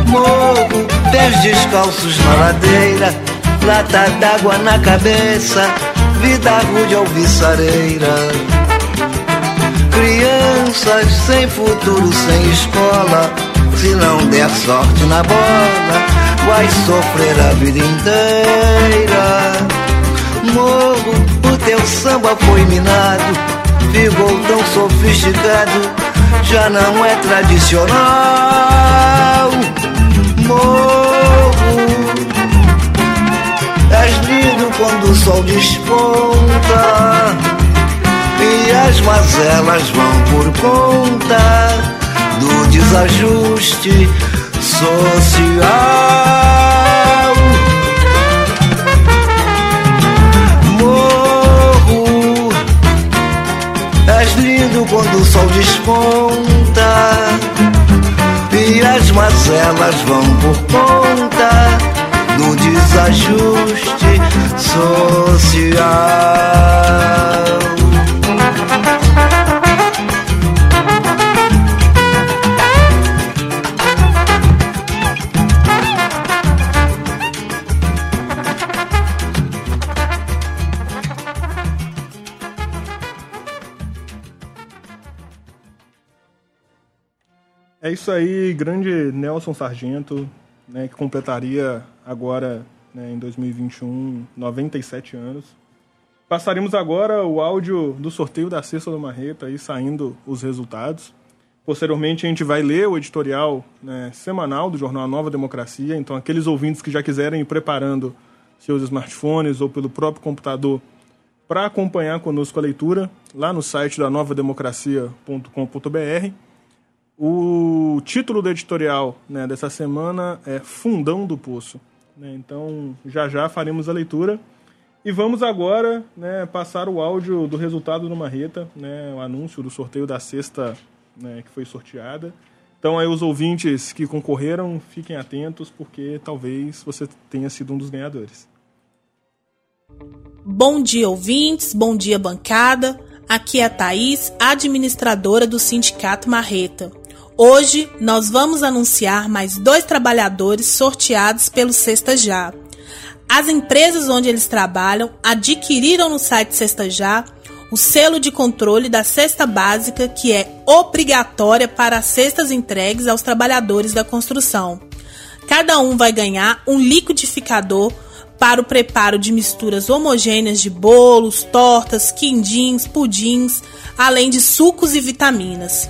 Morro, pés descalços na ladeira, lata d'água na cabeça, vida rude alviçareira crianças sem futuro, sem escola. Se não der sorte na bola, vai sofrer a vida inteira. Morro, o teu samba foi minado, ficou tão sofisticado, já não é tradicional. Morro, quando o sol desponta. E as mazelas vão por conta do desajuste social. Morro, és lindo quando o sol desponta. E as mazelas vão por conta desajuste social. É isso aí, grande Nelson Sargento, né, que completaria agora, né, em 2021, 97 anos. Passaremos agora o áudio do sorteio da Cesta do Marreta, aí saindo os resultados. Posteriormente, a gente vai ler o editorial né, semanal do jornal Nova Democracia. Então, aqueles ouvintes que já quiserem ir preparando seus smartphones ou pelo próprio computador para acompanhar conosco a leitura, lá no site da novademocracia.com.br O título do editorial né, dessa semana é Fundão do Poço. Né? Então, já já faremos a leitura. E vamos agora né, passar o áudio do resultado do Marreta, né, o anúncio do sorteio da cesta né, que foi sorteada. Então, aí, os ouvintes que concorreram, fiquem atentos, porque talvez você tenha sido um dos ganhadores. Bom dia, ouvintes. Bom dia, bancada. Aqui é a Thaís, administradora do Sindicato Marreta. Hoje nós vamos anunciar mais dois trabalhadores sorteados pelo Sexta Já. As empresas onde eles trabalham adquiriram no site Sexta Já o selo de controle da cesta básica, que é obrigatória para as cestas entregues aos trabalhadores da construção. Cada um vai ganhar um liquidificador para o preparo de misturas homogêneas de bolos, tortas, quindins, pudins, além de sucos e vitaminas.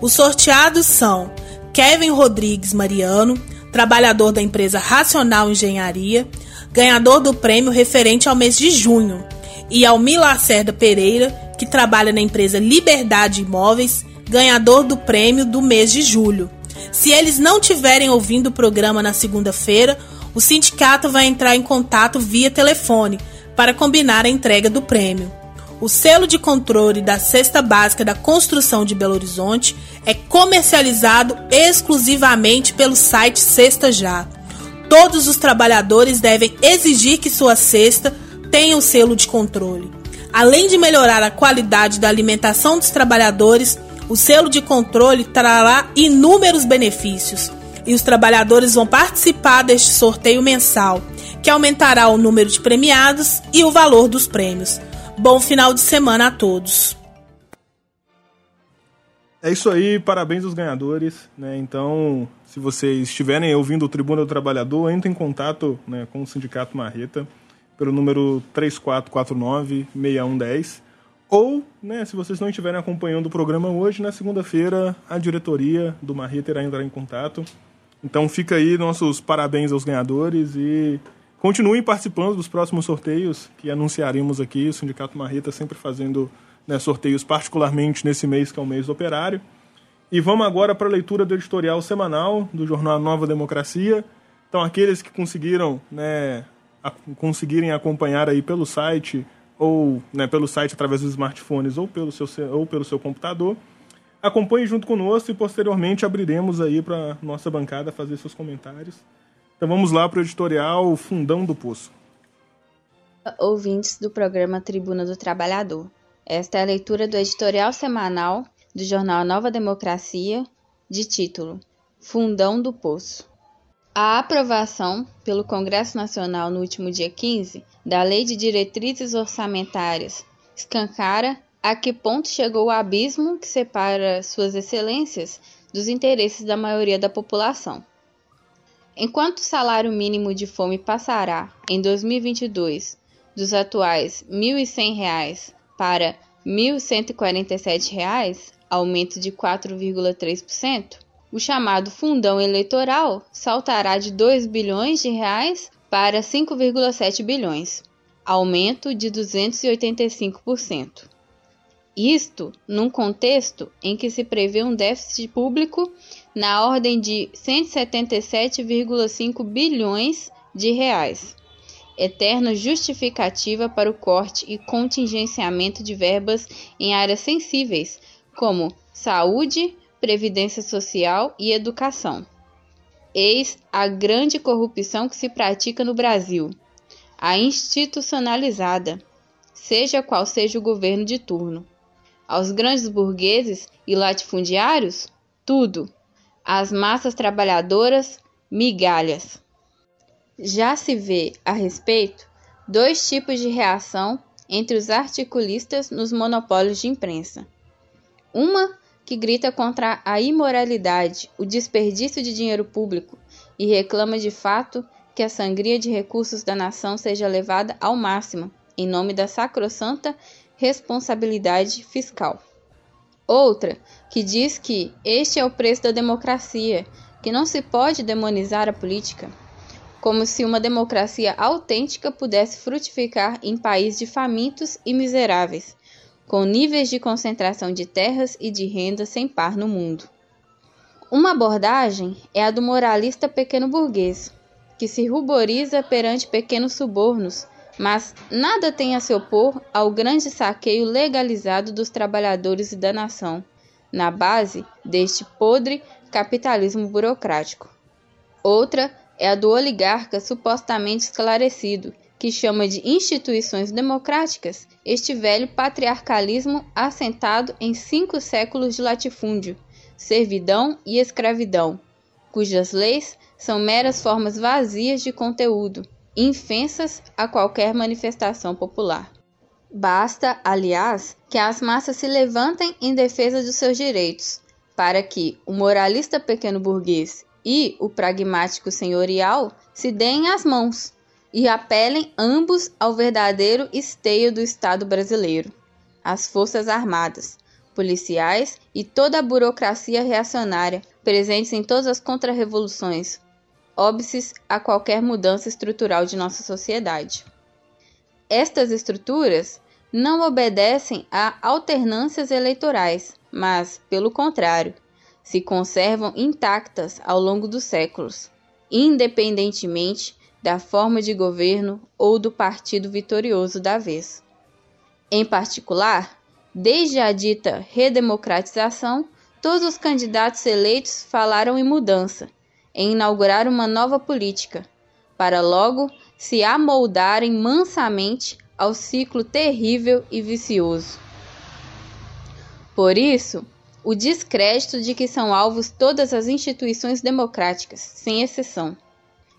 Os sorteados são Kevin Rodrigues Mariano, trabalhador da empresa Racional Engenharia, ganhador do prêmio referente ao mês de junho, e Almir Lacerda Pereira, que trabalha na empresa Liberdade Imóveis, ganhador do prêmio do mês de julho. Se eles não tiverem ouvindo o programa na segunda-feira, o sindicato vai entrar em contato via telefone para combinar a entrega do prêmio. O selo de controle da cesta básica da construção de Belo Horizonte é comercializado exclusivamente pelo site Cesta Já. Todos os trabalhadores devem exigir que sua cesta tenha o selo de controle. Além de melhorar a qualidade da alimentação dos trabalhadores, o selo de controle trará inúmeros benefícios e os trabalhadores vão participar deste sorteio mensal, que aumentará o número de premiados e o valor dos prêmios. Bom final de semana a todos. É isso aí, parabéns aos ganhadores. Né? Então, se vocês estiverem ouvindo o Tribuna do Trabalhador, entre em contato né, com o Sindicato Marreta pelo número 3449-6110. Ou, né, se vocês não estiverem acompanhando o programa hoje, na segunda-feira, a diretoria do Marreta irá entrar em contato. Então fica aí nossos parabéns aos ganhadores e Continuem participando dos próximos sorteios que anunciaremos aqui. O Sindicato Marreta sempre fazendo né, sorteios, particularmente nesse mês que é o mês do operário. E vamos agora para a leitura do editorial semanal do jornal Nova Democracia. Então, aqueles que conseguiram, né, a, conseguirem acompanhar aí pelo site, ou né, pelo site através dos smartphones ou pelo seu, ou pelo seu computador, acompanhe junto conosco e posteriormente abriremos aí para nossa bancada fazer seus comentários. Então vamos lá para o editorial Fundão do Poço. Ouvintes do programa Tribuna do Trabalhador. Esta é a leitura do editorial semanal do jornal Nova Democracia, de título Fundão do Poço. A aprovação pelo Congresso Nacional no último dia 15 da Lei de Diretrizes Orçamentárias escancara a que ponto chegou o abismo que separa suas excelências dos interesses da maioria da população. Enquanto o salário mínimo de fome passará, em 2022, dos atuais R$ 1.100 para R$ 1.147, aumento de 4,3%, o chamado fundão eleitoral saltará de 2 bilhões de reais para 5,7 bilhões, aumento de 285%. Isto num contexto em que se prevê um déficit público na ordem de 177,5 bilhões de reais. Eterna justificativa para o corte e contingenciamento de verbas em áreas sensíveis, como saúde, previdência social e educação. Eis a grande corrupção que se pratica no Brasil, a institucionalizada, seja qual seja o governo de turno. Aos grandes burgueses e latifundiários, tudo as massas trabalhadoras, migalhas. Já se vê a respeito dois tipos de reação entre os articulistas nos monopólios de imprensa. Uma que grita contra a imoralidade, o desperdício de dinheiro público e reclama de fato que a sangria de recursos da nação seja levada ao máximo, em nome da sacrossanta responsabilidade fiscal. Outra, que diz que este é o preço da democracia, que não se pode demonizar a política, como se uma democracia autêntica pudesse frutificar em países de famintos e miseráveis, com níveis de concentração de terras e de renda sem par no mundo. Uma abordagem é a do moralista pequeno burguês, que se ruboriza perante pequenos subornos, mas nada tem a se opor ao grande saqueio legalizado dos trabalhadores e da nação, na base deste podre capitalismo burocrático. Outra é a do oligarca supostamente esclarecido, que chama de instituições democráticas este velho patriarcalismo assentado em cinco séculos de latifúndio, servidão e escravidão, cujas leis são meras formas vazias de conteúdo, infensas a qualquer manifestação popular. Basta, aliás, que as massas se levantem em defesa dos seus direitos, para que o moralista pequeno burguês e o pragmático senhorial se deem as mãos e apelem ambos ao verdadeiro esteio do Estado brasileiro, as Forças Armadas, policiais e toda a burocracia reacionária presentes em todas as contrarrevoluções, óbices a qualquer mudança estrutural de nossa sociedade. Estas estruturas não obedecem a alternâncias eleitorais, mas, pelo contrário, se conservam intactas ao longo dos séculos, independentemente da forma de governo ou do partido vitorioso da vez. Em particular, desde a dita redemocratização, todos os candidatos eleitos falaram em mudança, em inaugurar uma nova política, para logo se amoldarem mansamente ao ciclo terrível e vicioso. Por isso, o descrédito de que são alvos todas as instituições democráticas, sem exceção.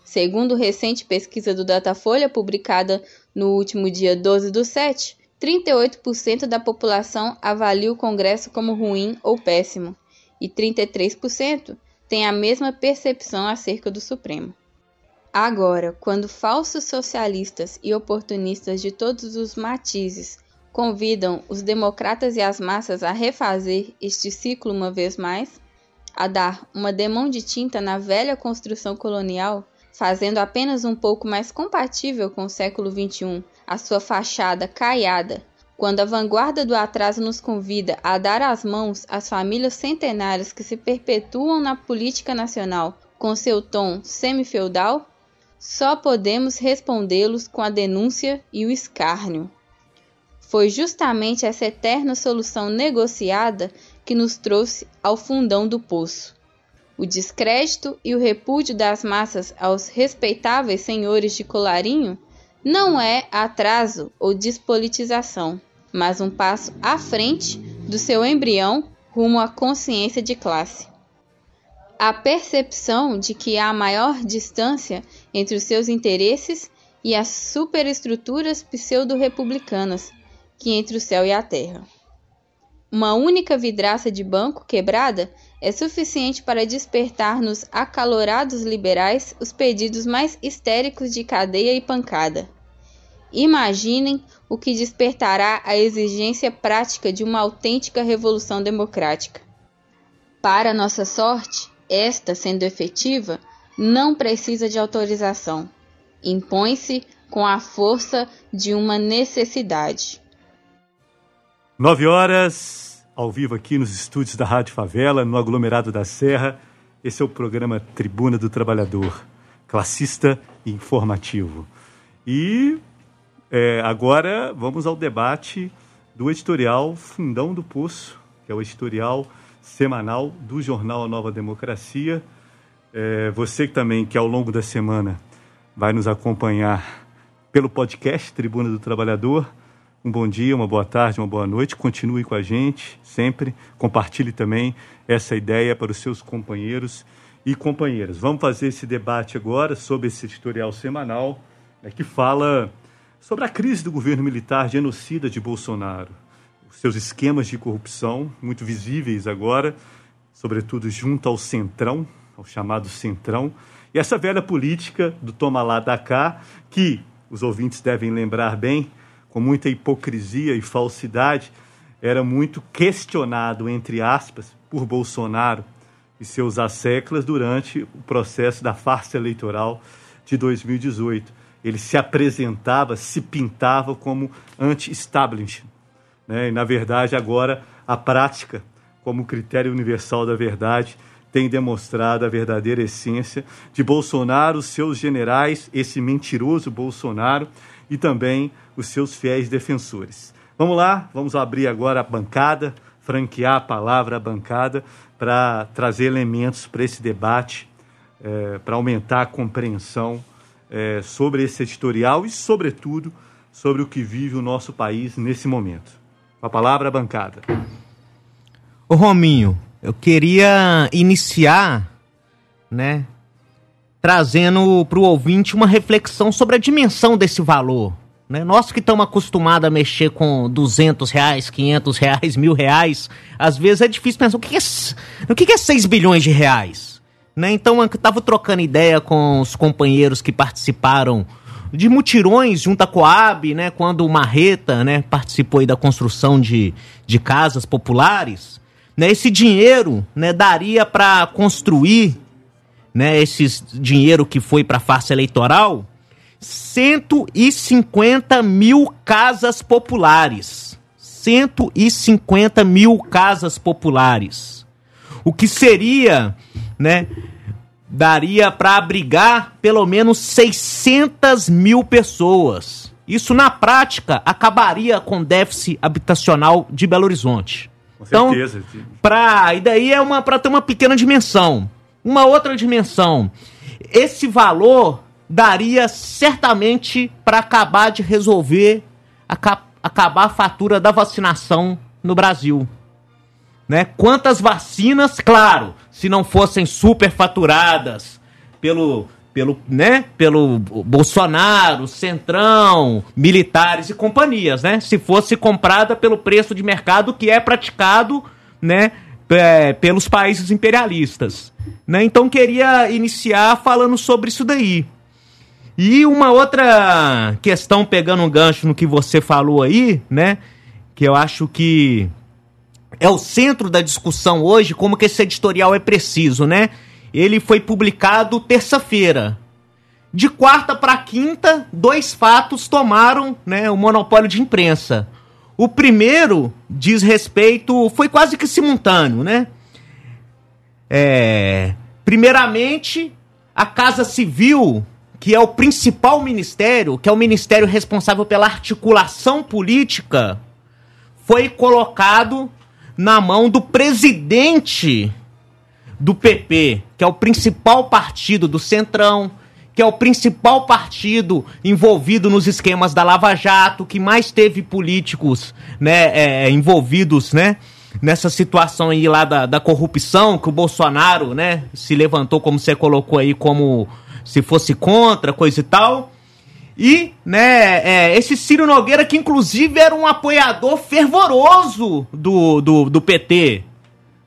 Segundo recente pesquisa do Datafolha, publicada no último dia 12 do 7, 38% da população avalia o Congresso como ruim ou péssimo, e 33% tem a mesma percepção acerca do Supremo. Agora, quando falsos socialistas e oportunistas de todos os matizes convidam os democratas e as massas a refazer este ciclo uma vez mais, a dar uma demão de tinta na velha construção colonial, fazendo apenas um pouco mais compatível com o século XXI a sua fachada caiada, quando a vanguarda do atraso nos convida a dar as mãos às famílias centenárias que se perpetuam na política nacional com seu tom semi-feudal, só podemos respondê-los com a denúncia e o escárnio. Foi justamente essa eterna solução negociada que nos trouxe ao fundão do poço. O descrédito e o repúdio das massas aos respeitáveis senhores de colarinho não é atraso ou despolitização, mas um passo à frente do seu embrião rumo à consciência de classe. A percepção de que há maior distância entre os seus interesses e as superestruturas pseudo-republicanas que entre o céu e a terra. Uma única vidraça de banco quebrada é suficiente para despertar nos acalorados liberais os pedidos mais histéricos de cadeia e pancada. Imaginem o que despertará a exigência prática de uma autêntica revolução democrática. Para nossa sorte, esta, sendo efetiva, não precisa de autorização. Impõe-se com a força de uma necessidade. Nove horas, ao vivo aqui nos estúdios da Rádio Favela, no aglomerado da Serra. Esse é o programa Tribuna do Trabalhador, classista e informativo. E é, agora vamos ao debate do editorial Fundão do Poço, que é o editorial semanal do jornal A Nova Democracia. É, você que também, que ao longo da semana vai nos acompanhar pelo podcast Tribuna do Trabalhador, um bom dia, uma boa tarde, uma boa noite. Continue com a gente sempre. Compartilhe também essa ideia para os seus companheiros e companheiras. Vamos fazer esse debate agora sobre esse editorial semanal né, que fala sobre a crise do governo militar genocida de Bolsonaro, os seus esquemas de corrupção, muito visíveis agora, sobretudo junto ao Centrão, ao chamado Centrão, e essa velha política do toma lá da cá, que os ouvintes devem lembrar bem, com muita hipocrisia e falsidade, era muito questionado, entre aspas, por Bolsonaro e seus asseclas durante o processo da farsa eleitoral de 2018 ele se apresentava, se pintava como anti-establishment. Né? E, na verdade, agora, a prática, como critério universal da verdade, tem demonstrado a verdadeira essência de Bolsonaro, seus generais, esse mentiroso Bolsonaro e também os seus fiéis defensores. Vamos lá, vamos abrir agora a bancada, franquear a palavra à bancada para trazer elementos para esse debate, é, para aumentar a compreensão é, sobre esse editorial e, sobretudo, sobre o que vive o nosso país nesse momento. A palavra à bancada. Ô Rominho, eu queria iniciar, né, trazendo para o ouvinte uma reflexão sobre a dimensão desse valor. Né? Nós que estamos acostumados a mexer com 200 reais, 500 reais, mil reais, às vezes é difícil pensar o que é, o que é 6 bilhões de reais. Né? Então eu estava trocando ideia com os companheiros que participaram de mutirões junto à Coab, né, quando o Marreta né, participou da construção de, de casas populares. Né, esse dinheiro né, daria para construir né, esse dinheiro que foi para a farsa eleitoral 150 mil casas populares. 150 mil casas populares. O que seria, né? Daria para abrigar pelo menos 600 mil pessoas. Isso, na prática, acabaria com o déficit habitacional de Belo Horizonte. Com então, certeza. Pra, e daí é uma para ter uma pequena dimensão. Uma outra dimensão. Esse valor daria certamente para acabar de resolver, aca acabar a fatura da vacinação no Brasil. Né? Quantas vacinas, claro, se não fossem superfaturadas pelo, pelo, né, pelo Bolsonaro, Centrão, militares e companhias, né? Se fosse comprada pelo preço de mercado que é praticado, né, é, pelos países imperialistas. Né? Então queria iniciar falando sobre isso daí. E uma outra questão, pegando um gancho no que você falou aí, né? Que eu acho que é o centro da discussão hoje, como que esse editorial é preciso, né? Ele foi publicado terça-feira. De quarta para quinta, dois fatos tomaram né, o monopólio de imprensa. O primeiro diz respeito, foi quase que simultâneo, né? É, primeiramente, a Casa Civil que é o principal ministério, que é o ministério responsável pela articulação política, foi colocado na mão do presidente do PP, que é o principal partido do Centrão, que é o principal partido envolvido nos esquemas da Lava Jato, que mais teve políticos né, é, envolvidos né, nessa situação aí lá da, da corrupção, que o Bolsonaro né, se levantou, como você colocou aí, como se fosse contra, coisa e tal. E, né, é, esse Ciro Nogueira, que inclusive era um apoiador fervoroso do, do, do PT.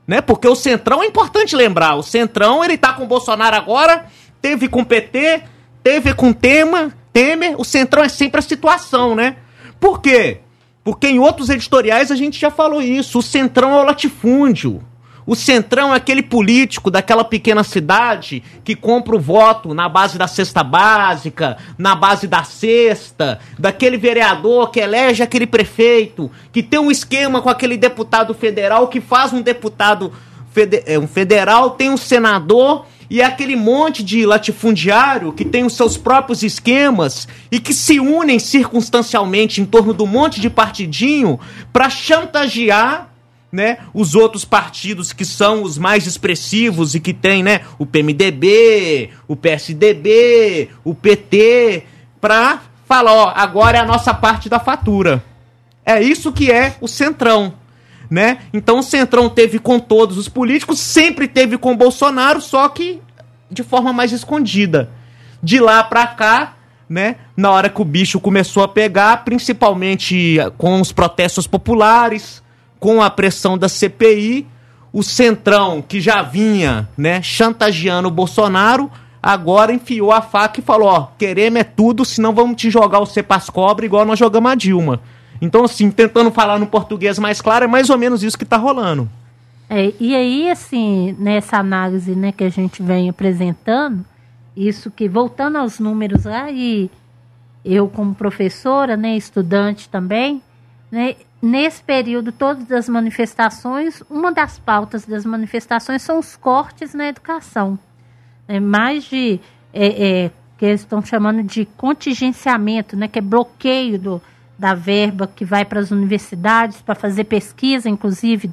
Né? Porque o Centrão é importante lembrar. O Centrão, ele tá com o Bolsonaro agora, teve com o PT, teve com Tema, Temer. O Centrão é sempre a situação, né? Por quê? Porque em outros editoriais a gente já falou isso. O Centrão é o latifúndio. O Centrão é aquele político daquela pequena cidade que compra o voto na base da cesta básica, na base da cesta, daquele vereador que elege aquele prefeito, que tem um esquema com aquele deputado federal, que faz um deputado fede é, um federal, tem um senador e é aquele monte de latifundiário que tem os seus próprios esquemas e que se unem circunstancialmente em torno do monte de partidinho para chantagear né, os outros partidos que são os mais expressivos e que tem, né, o PMDB, o PSDB, o PT, para falar, ó, agora é a nossa parte da fatura. É isso que é o Centrão, né? Então o Centrão teve com todos os políticos, sempre teve com Bolsonaro, só que de forma mais escondida. De lá para cá, né? Na hora que o bicho começou a pegar, principalmente com os protestos populares, com a pressão da CPI, o Centrão, que já vinha né, chantageando o Bolsonaro, agora enfiou a faca e falou: ó, queremos é tudo, senão vamos te jogar o Cepas Cobra igual nós jogamos a Dilma. Então, assim, tentando falar no português mais claro, é mais ou menos isso que tá rolando. É, e aí, assim, nessa análise né, que a gente vem apresentando, isso que, voltando aos números lá, e eu como professora, né, estudante também, né, nesse período todo das manifestações, uma das pautas das manifestações são os cortes na educação. É, mais de. É, é, que eles estão chamando de contingenciamento, né, que é bloqueio do, da verba que vai para as universidades para fazer pesquisa, inclusive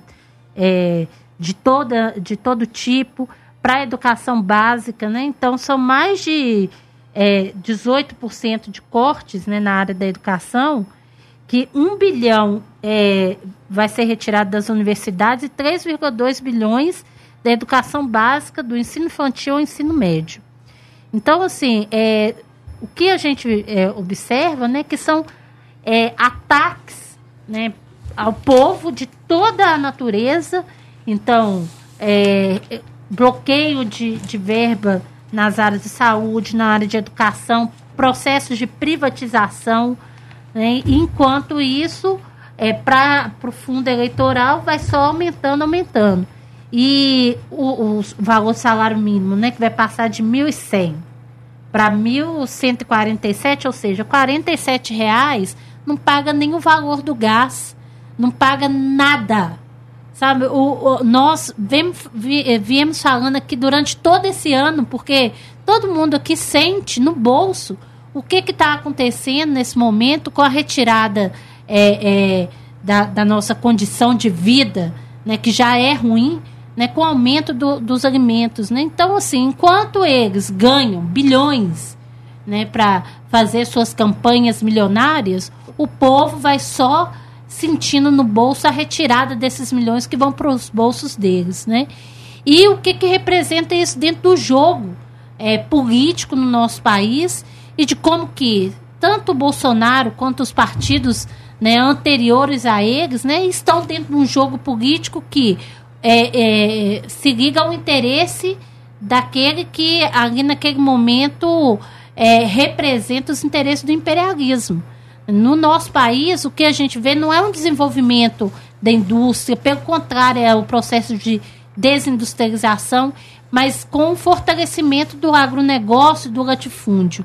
é, de, toda, de todo tipo, para a educação básica. Né? Então, são mais de é, 18% de cortes né, na área da educação que 1 bilhão é, vai ser retirado das universidades e 3,2 bilhões da educação básica, do ensino infantil ao ensino médio. Então, assim, é, o que a gente é, observa, né, que são é, ataques, né, ao povo de toda a natureza. Então, é, bloqueio de, de verba nas áreas de saúde, na área de educação, processos de privatização, né? Enquanto isso, é, para o fundo eleitoral, vai só aumentando, aumentando. E o, o valor salário mínimo, né, que vai passar de 1.100 para 1.147, ou seja, R$ reais não paga nem o valor do gás, não paga nada. Sabe, o, o nós viemos, viemos falando aqui durante todo esse ano, porque todo mundo aqui sente no bolso o que está acontecendo nesse momento com a retirada é, é, da, da, nossa condição de vida, né, que já é ruim, né, com o aumento do, dos alimentos. Né? Então, assim, enquanto eles ganham bilhões né, para fazer suas campanhas milionárias, o povo vai só sentindo no bolso a retirada desses milhões que vão para os bolsos deles. Né? E o que, que representa isso dentro do jogo é, político no nosso país e de como que tanto o Bolsonaro quanto os partidos né, anteriores a eles né, estão dentro de um jogo político que é, é, se liga ao interesse daquele que ali naquele momento é, representa os interesses do imperialismo. No nosso país, o que a gente vê não é um desenvolvimento da indústria, pelo contrário, é o processo de desindustrialização, mas com o fortalecimento do agronegócio e do latifúndio.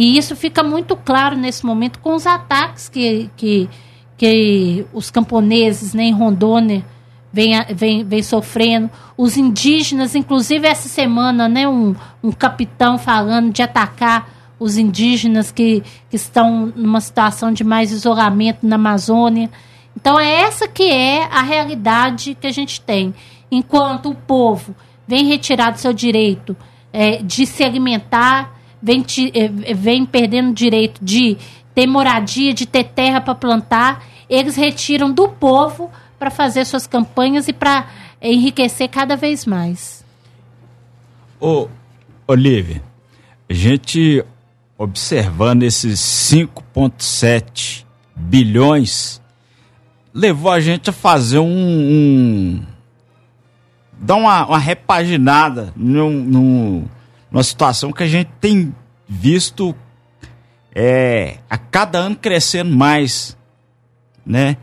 E isso fica muito claro nesse momento com os ataques que, que, que os camponeses né, em Rondônia vem, vem, vem sofrendo. Os indígenas, inclusive essa semana, né, um, um capitão falando de atacar os indígenas que, que estão numa situação de mais isolamento na Amazônia. Então é essa que é a realidade que a gente tem. Enquanto o povo vem retirar seu direito é, de se alimentar, vem, te, eh, vem perdendo direito de ter moradia, de ter terra para plantar, eles retiram do povo para fazer suas campanhas e para enriquecer cada vez mais. Ô, Olivia, a gente observando esses 5,7 bilhões levou a gente a fazer um. um dar uma, uma repaginada num, num, numa situação que a gente tem visto é, a cada ano crescendo mais, né?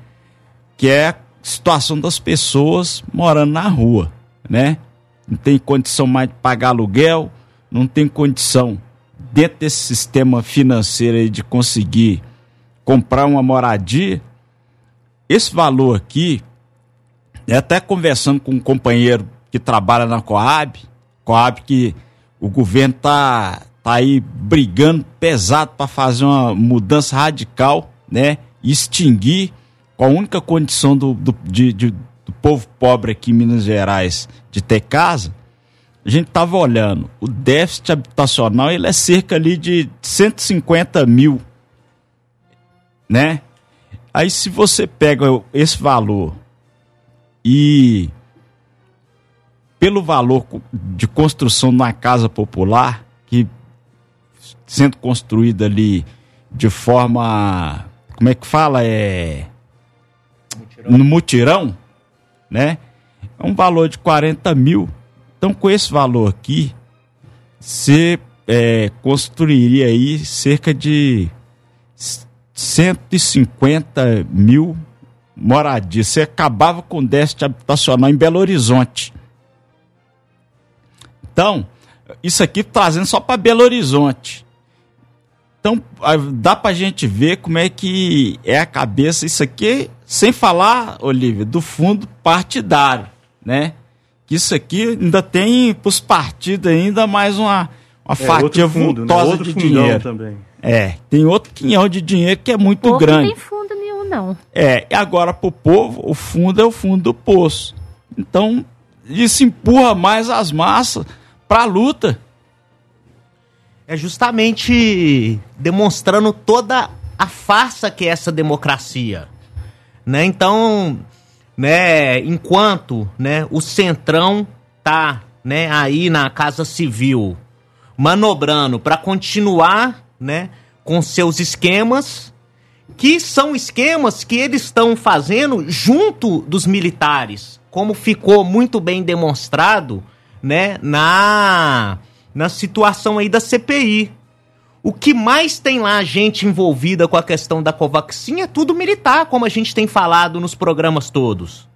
Que é a situação das pessoas morando na rua, né? Não tem condição mais de pagar aluguel, não tem condição dentro desse sistema financeiro aí de conseguir comprar uma moradia. Esse valor aqui, é até conversando com um companheiro que trabalha na Coab, Coab que o governo tá, tá aí brigando pesado para fazer uma mudança radical, né? Extinguir com a única condição do, do, de, de, do povo pobre aqui em Minas Gerais de ter casa. A gente tava olhando, o déficit habitacional ele é cerca ali de 150 mil, né? Aí se você pega esse valor e pelo valor de construção de uma casa popular, que sendo construída ali de forma. Como é que fala? É. Mutirão. No mutirão, né? É um valor de 40 mil. Então, com esse valor aqui, você é, construiria aí cerca de 150 mil moradias. Você acabava com déficit habitacional em Belo Horizonte. Então, isso aqui trazendo só para Belo Horizonte. Então, dá para a gente ver como é que é a cabeça. Isso aqui Sem falar, Olívia, do fundo partidário, né? Que isso aqui ainda tem para os partidos ainda mais uma, uma É, fatia fundo, né? vultosa Outro de dinheiro. também. É, tem outro quinhão de dinheiro que é muito Pouco grande. tem fundo nenhum, não. É, e agora pro povo, o fundo é o fundo do poço. Então, isso empurra mais as massas pra luta. É justamente demonstrando toda a farsa que é essa democracia. Né? Então, né, enquanto né, o Centrão tá né, aí na Casa Civil manobrando para continuar né, com seus esquemas, que são esquemas que eles estão fazendo junto dos militares, como ficou muito bem demonstrado né, na, na situação aí da CPI. O que mais tem lá gente envolvida com a questão da Covaxin é tudo militar, como a gente tem falado nos programas todos,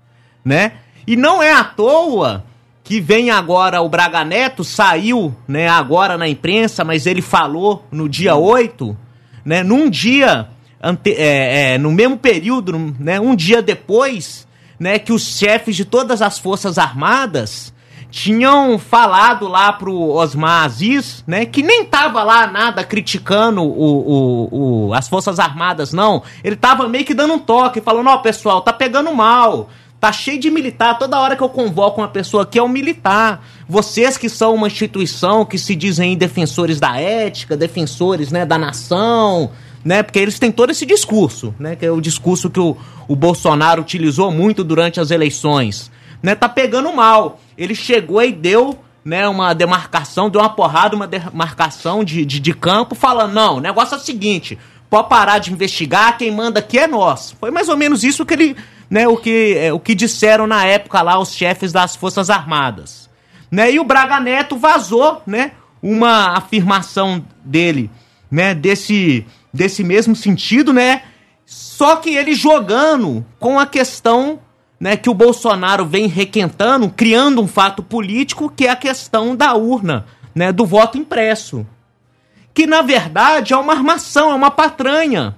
né? E não é à toa que vem agora o Braga Neto, saiu, né, agora na imprensa, mas ele falou no dia 8, né, num dia, ante, é, é, no mesmo período, né, um dia depois, né, que os chefes de todas as forças armadas tinham falado lá pro Osmar Aziz, né, que nem tava lá nada criticando o, o, o, as Forças Armadas, não. Ele tava meio que dando um toque, falando, ó, pessoal, tá pegando mal. Tá cheio de militar. Toda hora que eu convoco uma pessoa aqui é um militar. Vocês que são uma instituição que se dizem defensores da ética, defensores, né, da nação, né? Porque eles têm todo esse discurso, né? Que é o discurso que o, o Bolsonaro utilizou muito durante as eleições. Né, tá pegando mal. Ele chegou e deu né, uma demarcação, deu uma porrada, uma demarcação de, de, de campo, falando: não, o negócio é o seguinte, pode parar de investigar, quem manda aqui é nós. Foi mais ou menos isso que ele. Né, o, que, é, o que disseram na época lá os chefes das Forças Armadas. Né, e o Braga Neto vazou né, uma afirmação dele, né, desse, desse mesmo sentido, né? Só que ele jogando com a questão né, que o Bolsonaro vem requentando, criando um fato político que é a questão da urna, né, do voto impresso. Que na verdade é uma armação, é uma patranha.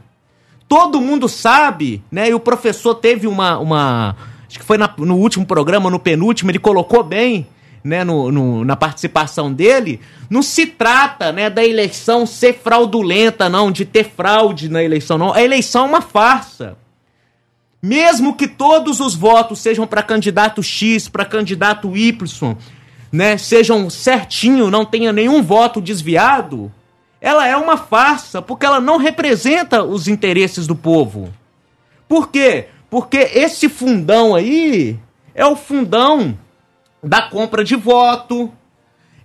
Todo mundo sabe, né, e o professor teve uma. uma acho que foi na, no último programa, no penúltimo, ele colocou bem. Né, no, no, na participação dele, não se trata né, da eleição ser fraudulenta, não, de ter fraude na eleição, não. A eleição é uma farsa. Mesmo que todos os votos sejam para candidato X, para candidato Y, né, sejam certinho, não tenha nenhum voto desviado, ela é uma farsa, porque ela não representa os interesses do povo. Por quê? Porque esse fundão aí é o fundão da compra de voto,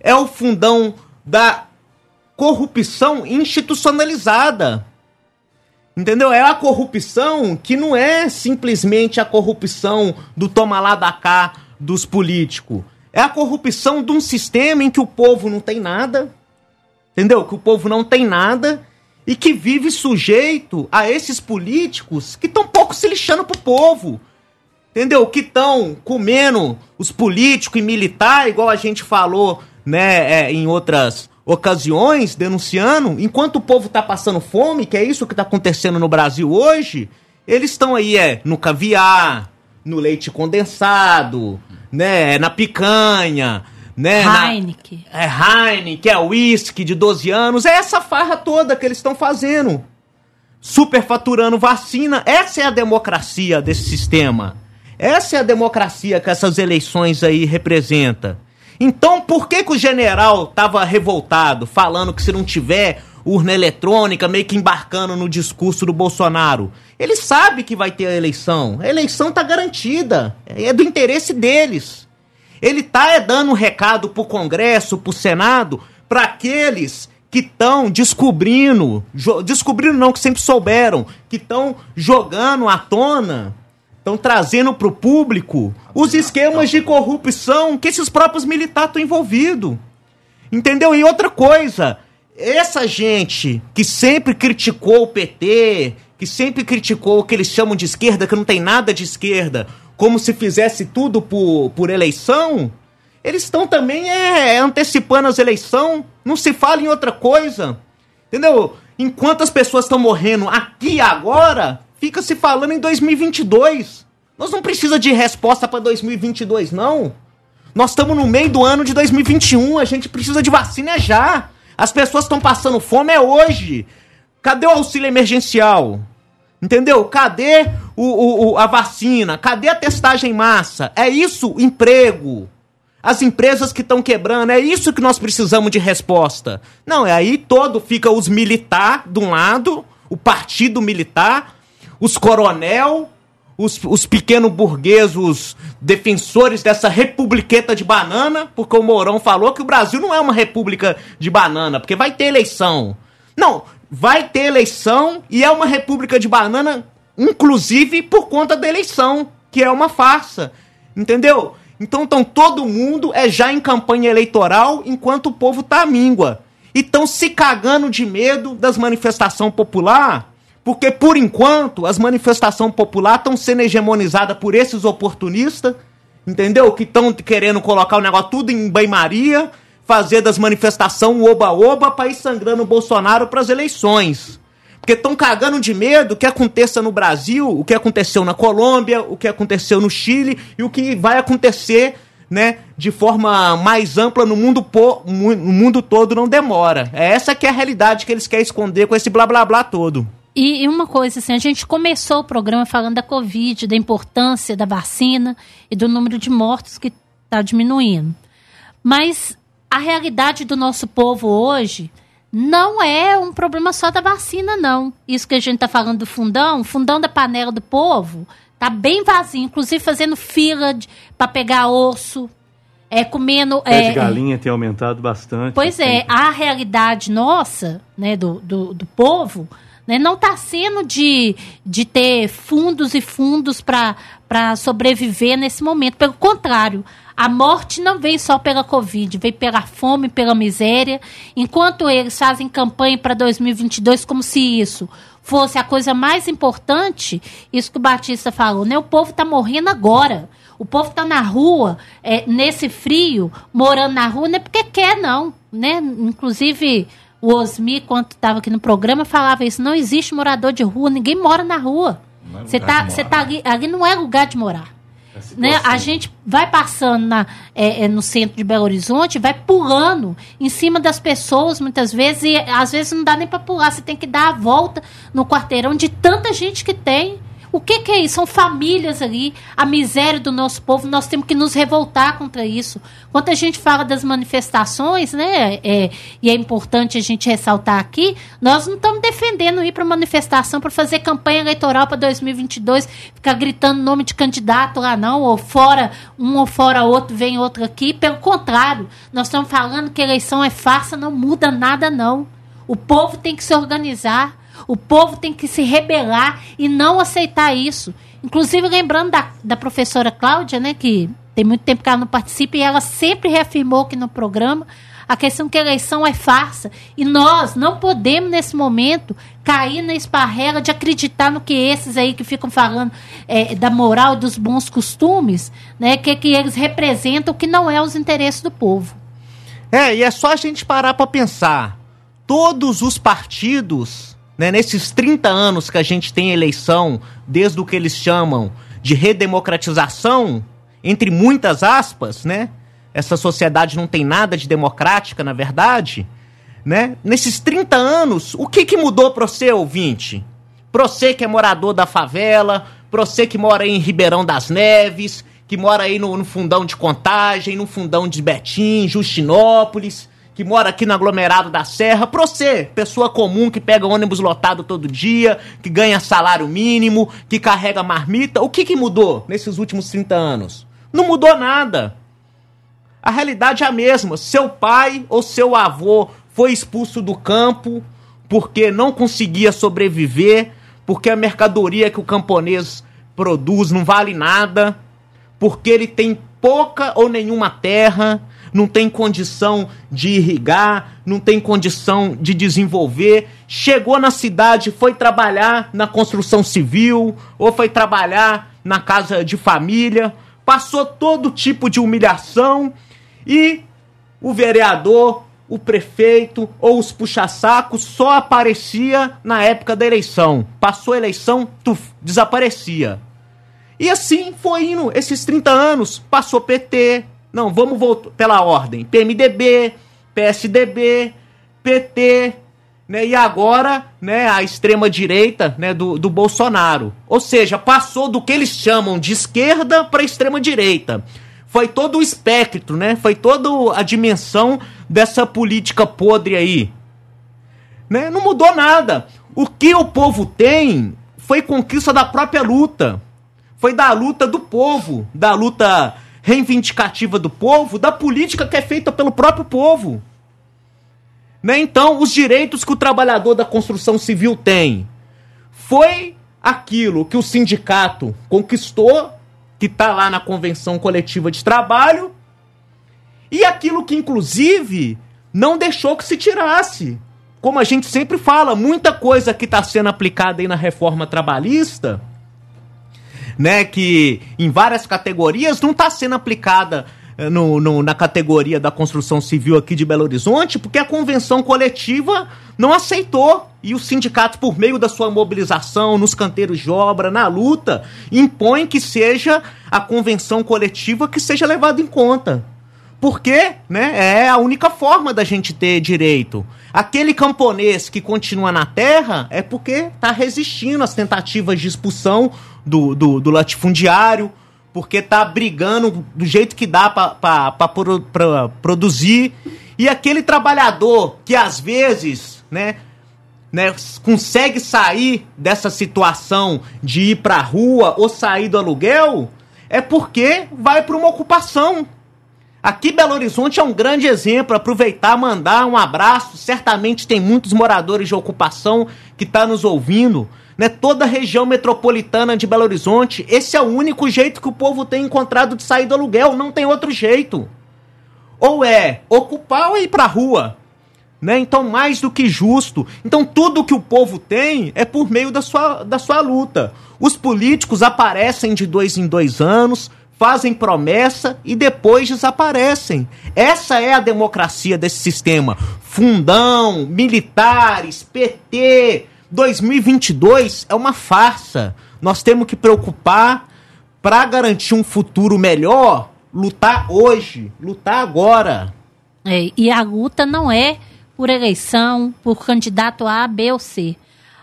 é o fundão da corrupção institucionalizada. Entendeu? É a corrupção que não é simplesmente a corrupção do toma lá da cá dos políticos. É a corrupção de um sistema em que o povo não tem nada. Entendeu? Que o povo não tem nada e que vive sujeito a esses políticos que estão pouco se lixando pro povo. Entendeu? Que estão comendo os políticos e militar, igual a gente falou, né, é, em outras ocasiões denunciando, enquanto o povo tá passando fome, que é isso que tá acontecendo no Brasil hoje, eles estão aí é no caviar, no leite condensado, né, na picanha, né, Heineken. Na, é Heineken, é uísque de 12 anos, é essa farra toda que eles estão fazendo. Superfaturando vacina, essa é a democracia desse sistema. Essa é a democracia que essas eleições aí representa. Então, por que, que o general tava revoltado, falando que se não tiver urna eletrônica, meio que embarcando no discurso do Bolsonaro? Ele sabe que vai ter a eleição. A eleição tá garantida. É do interesse deles. Ele tá é, dando um recado pro Congresso, pro Senado, para aqueles que estão descobrindo, descobrindo não, que sempre souberam, que estão jogando à tona estão trazendo para o público os esquemas de corrupção que esses próprios militares estão envolvidos. Entendeu? E outra coisa, essa gente que sempre criticou o PT, que sempre criticou o que eles chamam de esquerda, que não tem nada de esquerda, como se fizesse tudo por, por eleição, eles estão também é, antecipando as eleições, não se fala em outra coisa. Entendeu? Enquanto as pessoas estão morrendo aqui agora, Fica se falando em 2022. Nós não precisa de resposta para 2022 não. Nós estamos no meio do ano de 2021, a gente precisa de vacina já. As pessoas estão passando fome é hoje. Cadê o auxílio emergencial? Entendeu? Cadê o, o, o, a vacina? Cadê a testagem em massa? É isso, emprego. As empresas que estão quebrando, é isso que nós precisamos de resposta. Não, é aí todo fica os militar de um lado, o partido militar, os coronel, os, os pequenos burgueses, os defensores dessa republiqueta de banana, porque o Mourão falou que o Brasil não é uma república de banana, porque vai ter eleição. Não, vai ter eleição e é uma república de banana, inclusive por conta da eleição, que é uma farsa. Entendeu? Então, então todo mundo é já em campanha eleitoral enquanto o povo tá à míngua. E estão se cagando de medo das manifestações popular, porque por enquanto as manifestações popular estão sendo hegemonizadas por esses oportunistas, entendeu? Que estão querendo colocar o negócio tudo em banho-maria, fazer das manifestações oba-oba para ir sangrando o Bolsonaro para as eleições. Porque estão cagando de medo o que aconteça no Brasil, o que aconteceu na Colômbia, o que aconteceu no Chile e o que vai acontecer né, de forma mais ampla no mundo, po, no mundo todo não demora. É essa que é a realidade que eles querem esconder com esse blá blá blá todo. E, e, uma coisa assim, a gente começou o programa falando da Covid, da importância da vacina e do número de mortos que está diminuindo. Mas a realidade do nosso povo hoje não é um problema só da vacina, não. Isso que a gente está falando do fundão, fundão da panela do povo tá bem vazio, inclusive fazendo fila para pegar osso, é comendo. Pé é, de galinha tem aumentado bastante. Pois é, a realidade nossa, né, do, do, do povo, né, não está sendo de, de ter fundos e fundos para sobreviver nesse momento. Pelo contrário, a morte não vem só pela Covid, vem pela fome, pela miséria. Enquanto eles fazem campanha para 2022 como se isso fosse a coisa mais importante, isso que o Batista falou, né? O povo está morrendo agora. O povo está na rua, é, nesse frio, morando na rua, não é porque quer, não. Né? Inclusive, o Osmi, quando estava aqui no programa, falava isso. Não existe morador de rua, ninguém mora na rua. Você tá, você tá ali, ali não é lugar de morar. Né? A gente vai passando na, é, é, no centro de Belo Horizonte, vai pulando em cima das pessoas muitas vezes, e às vezes não dá nem para pular, você tem que dar a volta no quarteirão de tanta gente que tem. O que, que, é isso? São famílias ali, a miséria do nosso povo, nós temos que nos revoltar contra isso. Quando a gente fala das manifestações, né, é, e é importante a gente ressaltar aqui, nós não estamos defendendo ir para manifestação para fazer campanha eleitoral para 2022, ficar gritando nome de candidato lá não, ou fora, um ou fora outro, vem outro aqui. Pelo contrário, nós estamos falando que eleição é farsa, não muda nada não. O povo tem que se organizar o povo tem que se rebelar e não aceitar isso. Inclusive, lembrando da, da professora Cláudia, né, que tem muito tempo que ela não participa, e ela sempre reafirmou que no programa a questão que a eleição é farsa. E nós não podemos, nesse momento, cair na esparrela de acreditar no que esses aí que ficam falando é, da moral e dos bons costumes, né, que, que eles representam que não é os interesses do povo. É, e é só a gente parar para pensar. Todos os partidos né, nesses 30 anos que a gente tem eleição, desde o que eles chamam de redemocratização, entre muitas aspas, né? Essa sociedade não tem nada de democrática, na verdade, né? Nesses 30 anos, o que que mudou para você, ouvinte? Para você que é morador da favela, para você que mora em Ribeirão das Neves, que mora aí no, no fundão de Contagem, no fundão de Betim, Justinópolis, que mora aqui no aglomerado da Serra, pra você, pessoa comum que pega ônibus lotado todo dia, que ganha salário mínimo, que carrega marmita, o que, que mudou nesses últimos 30 anos? Não mudou nada. A realidade é a mesma. Seu pai ou seu avô foi expulso do campo porque não conseguia sobreviver, porque a mercadoria que o camponês produz não vale nada, porque ele tem pouca ou nenhuma terra, não tem condição de irrigar, não tem condição de desenvolver. Chegou na cidade, foi trabalhar na construção civil ou foi trabalhar na casa de família, passou todo tipo de humilhação e o vereador o prefeito ou os puxa-sacos só aparecia na época da eleição. Passou a eleição, tuf, desaparecia. E assim foi indo esses 30 anos. Passou PT, não, vamos voltar pela ordem. PMDB, PSDB, PT, né? E agora, né, a extrema direita, né, do, do Bolsonaro. Ou seja, passou do que eles chamam de esquerda para extrema direita foi todo o espectro, né? Foi toda a dimensão dessa política podre aí. Né? Não mudou nada. O que o povo tem foi conquista da própria luta. Foi da luta do povo, da luta reivindicativa do povo, da política que é feita pelo próprio povo. Né? Então, os direitos que o trabalhador da construção civil tem foi aquilo que o sindicato conquistou que está lá na convenção coletiva de trabalho, e aquilo que, inclusive, não deixou que se tirasse. Como a gente sempre fala, muita coisa que está sendo aplicada aí na reforma trabalhista, né, que em várias categorias não está sendo aplicada eh, no, no, na categoria da construção civil aqui de Belo Horizonte, porque a convenção coletiva não aceitou. E o sindicato, por meio da sua mobilização nos canteiros de obra, na luta, impõe que seja a convenção coletiva que seja levada em conta. Porque né, é a única forma da gente ter direito. Aquele camponês que continua na terra é porque está resistindo às tentativas de expulsão do, do, do latifundiário, porque está brigando do jeito que dá para pro, produzir. E aquele trabalhador que às vezes né, né, consegue sair dessa situação de ir para a rua ou sair do aluguel, é porque vai para uma ocupação. Aqui Belo Horizonte é um grande exemplo, aproveitar, mandar um abraço. Certamente tem muitos moradores de ocupação que estão tá nos ouvindo. Né? Toda a região metropolitana de Belo Horizonte, esse é o único jeito que o povo tem encontrado de sair do aluguel, não tem outro jeito. Ou é ocupar ou ir para a rua. Né? Então, mais do que justo. Então, tudo que o povo tem é por meio da sua, da sua luta. Os políticos aparecem de dois em dois anos, fazem promessa e depois desaparecem. Essa é a democracia desse sistema. Fundão, militares, PT. 2022 é uma farsa. Nós temos que preocupar para garantir um futuro melhor, lutar hoje, lutar agora. É, e a luta não é por eleição, por candidato A, B ou C.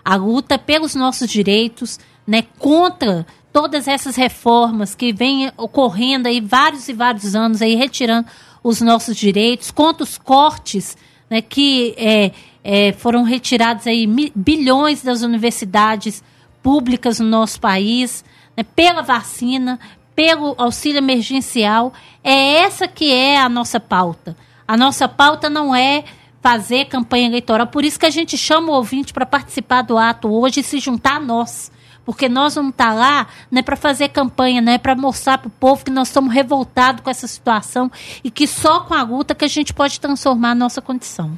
A luta pelos nossos direitos, né, contra todas essas reformas que vêm ocorrendo aí vários e vários anos aí retirando os nossos direitos, contra os cortes, né, que é, é, foram retirados aí bilhões das universidades públicas no nosso país, né, pela vacina, pelo auxílio emergencial. É essa que é a nossa pauta. A nossa pauta não é fazer campanha eleitoral. Por isso que a gente chama o ouvinte para participar do ato hoje e se juntar a nós. Porque nós vamos estar tá lá não é para fazer campanha, não é para mostrar para o povo que nós estamos revoltados com essa situação e que só com a luta que a gente pode transformar a nossa condição.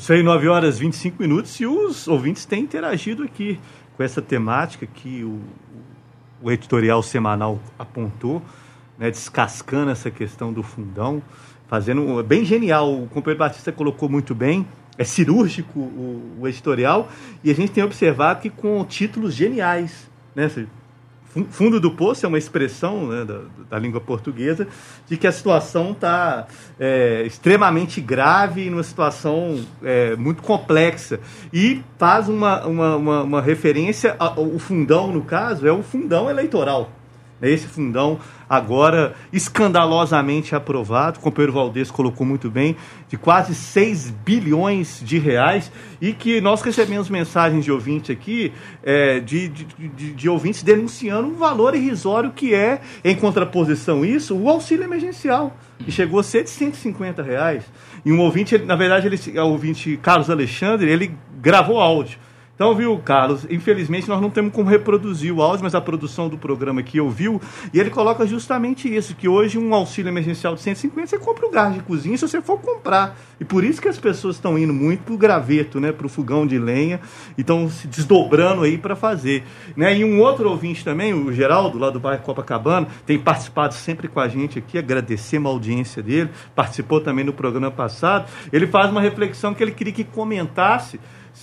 Isso aí, 9 horas e 25 minutos, e os ouvintes têm interagido aqui com essa temática que o, o editorial semanal apontou, né, descascando essa questão do fundão fazendo bem genial. O companheiro Batista colocou muito bem. É cirúrgico o, o editorial e a gente tem observado que com títulos geniais, né? Fundo do poço é uma expressão né, da, da, língua portuguesa de que a situação está é, extremamente grave, numa situação é, muito complexa. E faz uma, uma, uma, uma referência, ao, fundão, no caso, é o fundão eleitoral. Esse fundão agora escandalosamente aprovado, o companheiro Valdez colocou muito bem, de quase 6 bilhões de reais, e que nós recebemos mensagens de ouvintes aqui, é, de, de, de, de, ouvintes denunciando o valor irrisório que é, em contraposição isso, o auxílio emergencial, que chegou a ser de 150 reais. E um ouvinte, na verdade, ele, o ouvinte Carlos Alexandre, ele gravou áudio Então, viu, Carlos, infelizmente nós não temos como reproduzir o áudio, mas a produção do programa aqui ouviu, e ele coloca justamente isso, que hoje um auxílio emergencial de 150, você compra o gás de cozinha se você for comprar. E por isso que as pessoas estão indo muito pro graveto, né, pro fogão de lenha, e estão se desdobrando aí para fazer. Né? E um outro ouvinte também, o Geraldo, lá do bairro Copacabana, tem participado sempre com a gente aqui, agradecemos a audiência dele, participou também no programa passado, ele faz uma reflexão que ele queria que comentasse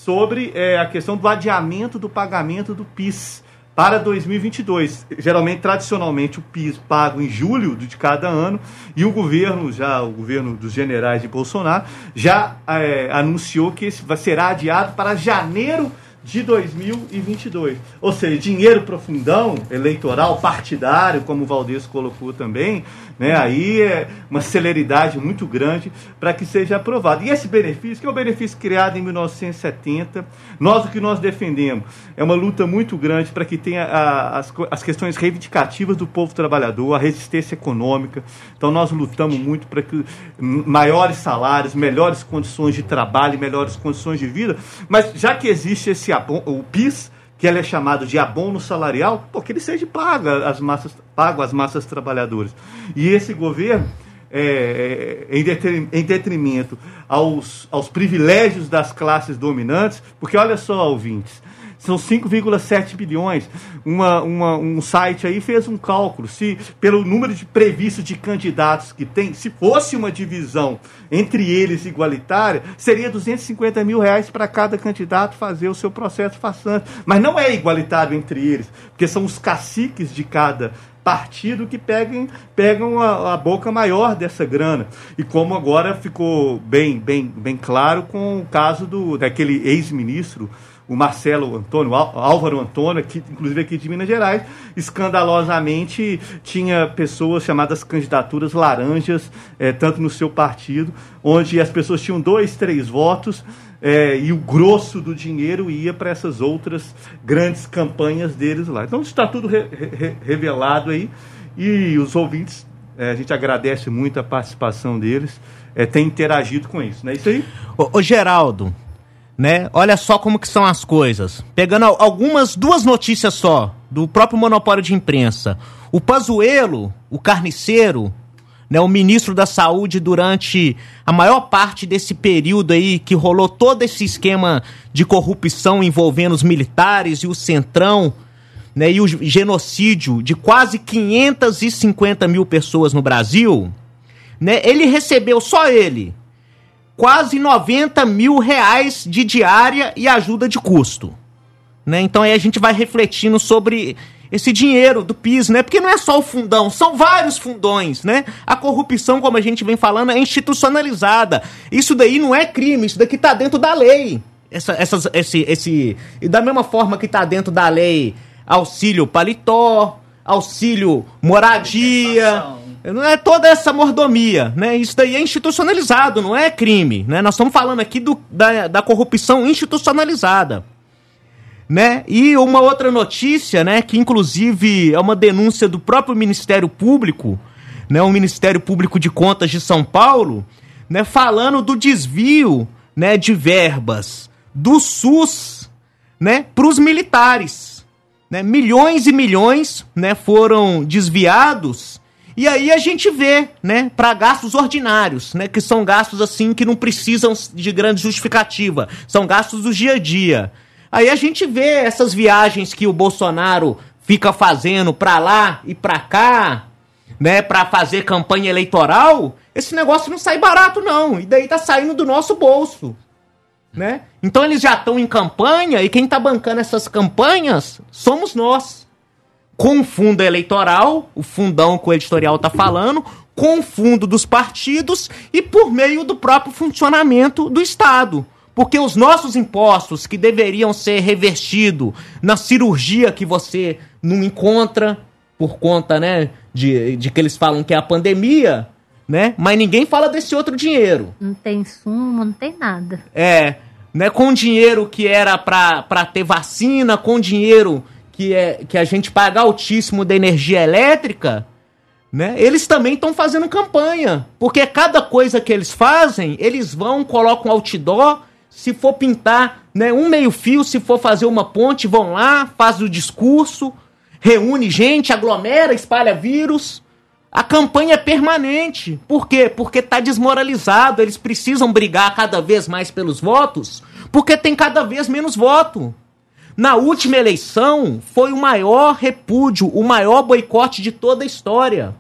sobre é, a questão do adiamento do pagamento do PIS para 2022. Geralmente, tradicionalmente, o PIS pago em julho de cada ano e o governo, já o governo dos generais de Bolsonaro, já é, anunciou que esse será adiado para janeiro de 2022. Ou seja, dinheiro profundão, eleitoral, partidário, como o Valdez colocou também, né? aí é uma celeridade muito grande para que seja aprovado. E esse benefício, que é um benefício criado em 1970, nós o que nós defendemos é uma luta muito grande para que tenha a, as, as questões reivindicativas do povo trabalhador, a resistência econômica. Então nós lutamos muito para que maiores salários, melhores condições de trabalho, melhores condições de vida, mas já que existe esse o PIS, que ele é chamado de abono salarial, porque ele seja paga as massas, pago às massas trabalhadoras. E esse governo, é, é, em detrimento aos, aos privilégios das classes dominantes, porque olha só, ouvintes, são 5,7 bilhões. Uma, uma, um site aí fez um cálculo. Se pelo número de previsto de candidatos que tem, se fosse uma divisão entre eles igualitária, seria 250 mil reais para cada candidato fazer o seu processo façante. Mas não é igualitário entre eles, porque são os caciques de cada partido que peguem, pegam a, a, boca maior dessa grana. E como agora ficou bem, bem, bem claro com o caso do, daquele ex-ministro o Marcelo Antônio, Álvaro Antônio, aqui, inclusive aqui de Minas Gerais, escandalosamente tinha pessoas chamadas candidaturas laranjas, é, tanto no seu partido, onde as pessoas tinham dois, três votos é, e o grosso do dinheiro ia para essas outras grandes campanhas deles lá. Então está tudo re, re, revelado aí e os ouvintes, é, a gente agradece muito a participação deles, é, tem interagido com isso, não é isso aí? Ô, ô Geraldo, né? Olha só como que são as coisas. Pegando algumas, duas notícias só, do próprio monopólio de imprensa. O Pazuello, o carniceiro, né, o ministro da Saúde durante a maior parte desse período aí que rolou todo esse esquema de corrupção envolvendo os militares e o Centrão, né, e o genocídio de quase 550 mil pessoas no Brasil, né, ele recebeu, só ele, quase 90 mil reais de diária e ajuda de custo. Né? Então aí a gente vai refletindo sobre esse dinheiro do PIS, né? Porque não é só o fundão, são vários fundões, né? A corrupção, como a gente vem falando, é institucionalizada. Isso daí não é crime, isso daqui tá dentro da lei. Essa, essas, esse, esse, e da mesma forma que tá dentro da lei auxílio paletó, auxílio moradia, não é toda essa mordomia, né? Isso daí é institucionalizado, não é crime, né? Nós estamos falando aqui do, da, da corrupção institucionalizada, né? E uma outra notícia, né? Que inclusive é uma denúncia do próprio Ministério Público, né? O Ministério Público de Contas de São Paulo, né? Falando do desvio, né? De verbas do SUS, né? Para os militares, né? Milhões e milhões, né? Foram desviados e aí a gente vê, né, para gastos ordinários, né, que são gastos assim que não precisam de grande justificativa, são gastos do dia a dia. Aí a gente vê essas viagens que o Bolsonaro fica fazendo pra lá e pra cá, né, para fazer campanha eleitoral, esse negócio não sai barato não, e daí tá saindo do nosso bolso, né? Então eles já estão em campanha e quem tá bancando essas campanhas somos nós com o fundo eleitoral, o fundão que o editorial está falando, com o fundo dos partidos e por meio do próprio funcionamento do Estado. Porque os nossos impostos, que deveriam ser revertidos na cirurgia que você não encontra, por conta, né, de, de que eles falam que é a pandemia, né? Mas ninguém fala desse outro dinheiro. Não tem sumo, não tem nada. É, né? Com dinheiro que era para ter vacina, com dinheiro que, é, que a gente paga altíssimo da energia elétrica, né? Eles também estão fazendo campanha. Porque cada coisa que eles fazem, eles vão, colocam outdoor. Se for pintar né? Um meio-fio, se for fazer uma ponte, vão lá, faz o discurso, reúne gente, aglomera, espalha vírus. A campanha é permanente. Por quê? Porque está desmoralizado. Eles precisam brigar cada vez mais pelos votos, porque tem cada vez menos voto. Na última eleição, foi o maior repúdio, o maior boicote de toda a história.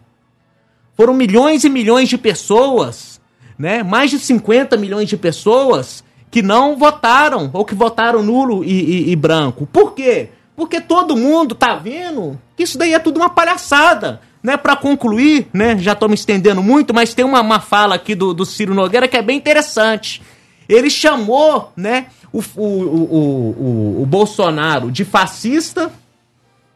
Foram milhões e milhões de pessoas, né? mais de 50 milhões de pessoas que não votaram, ou que votaram nulo e, e, e branco. Por quê? Porque todo mundo tá vendo que isso daí é tudo uma palhaçada. Né, para concluir, né, já estou me estendendo muito, mas tem uma, uma fala aqui do, do Ciro Nogueira que é bem interessante. Ele chamou né, o, o, o, o, Bolsonaro de fascista,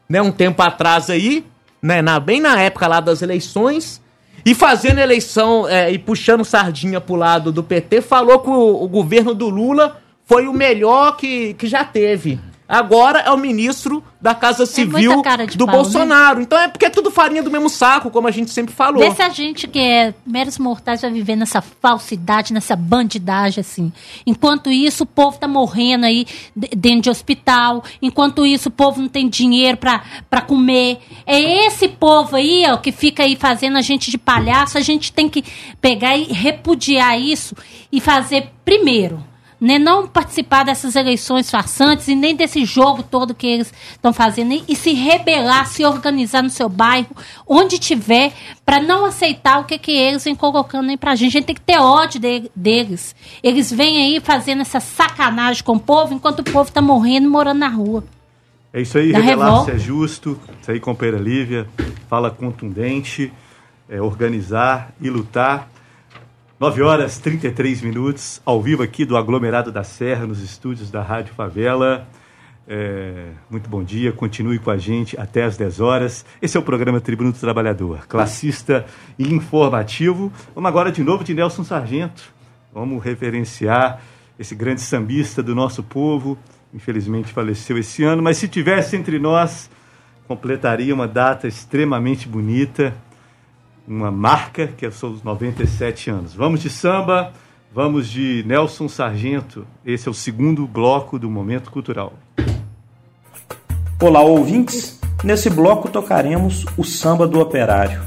né, um tempo atrás aí, né, na, bem na época lá das eleições, e fazendo eleição é, e puxando sardinha pro lado do PT, falou que o, o governo do Lula foi o melhor que, que já teve agora é o ministro da Casa Civil é do pau, né? Bolsonaro. Né? Então é porque é tudo farinha do mesmo saco, como a gente sempre falou. Vê se a gente que é meros mortais vai viver nessa falsidade, nessa bandidagem, assim. Enquanto isso, o povo tá morrendo aí dentro de hospital. Enquanto isso, o povo não tem dinheiro para comer. É esse povo aí, ó, que fica aí fazendo a gente de palhaço. A gente tem que pegar e repudiar isso e fazer primeiro né, não participar dessas eleições farsantes e nem desse jogo todo que eles estão fazendo e, e, se rebelar, se organizar no seu bairro, onde tiver, para não aceitar o que, que eles vêm colocando aí pra gente. A gente tem que ter ódio de, deles. Eles vêm aí fazendo essa sacanagem com o povo enquanto o povo está morrendo e morando na rua. É isso aí, revelar se é justo, isso aí, companheira Lívia, fala contundente, é, organizar e lutar 9 horas 33 minutos, ao vivo aqui do Aglomerado da Serra, nos estúdios da Rádio Favela. É, muito bom dia, continue com a gente até às 10 horas. Esse é o programa Tribuno do Trabalhador, classista e informativo. Vamos agora de novo de Nelson Sargento. Vamos referenciar esse grande sambista do nosso povo. Infelizmente faleceu esse ano, mas se tivesse entre nós, completaria uma data extremamente bonita uma marca, que são os 97 anos. Vamos de samba, vamos de Nelson Sargento. Esse é o segundo bloco do Momento Cultural. Olá, ouvintes. Nesse bloco tocaremos o samba do operário.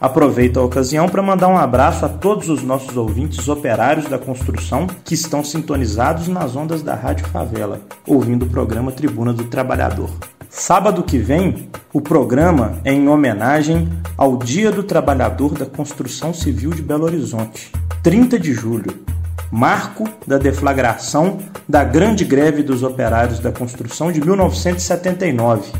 Aproveito a ocasião para mandar um abraço a todos os nossos ouvintes operários da construção que estão sintonizados nas ondas da Rádio Favela, ouvindo o programa Tribuna do Trabalhador. Sábado que vem, o programa é em homenagem ao Dia do Trabalhador da Construção Civil de Belo Horizonte, 30 de julho, marco da deflagração da Grande Greve dos Operários da Construção de 1979,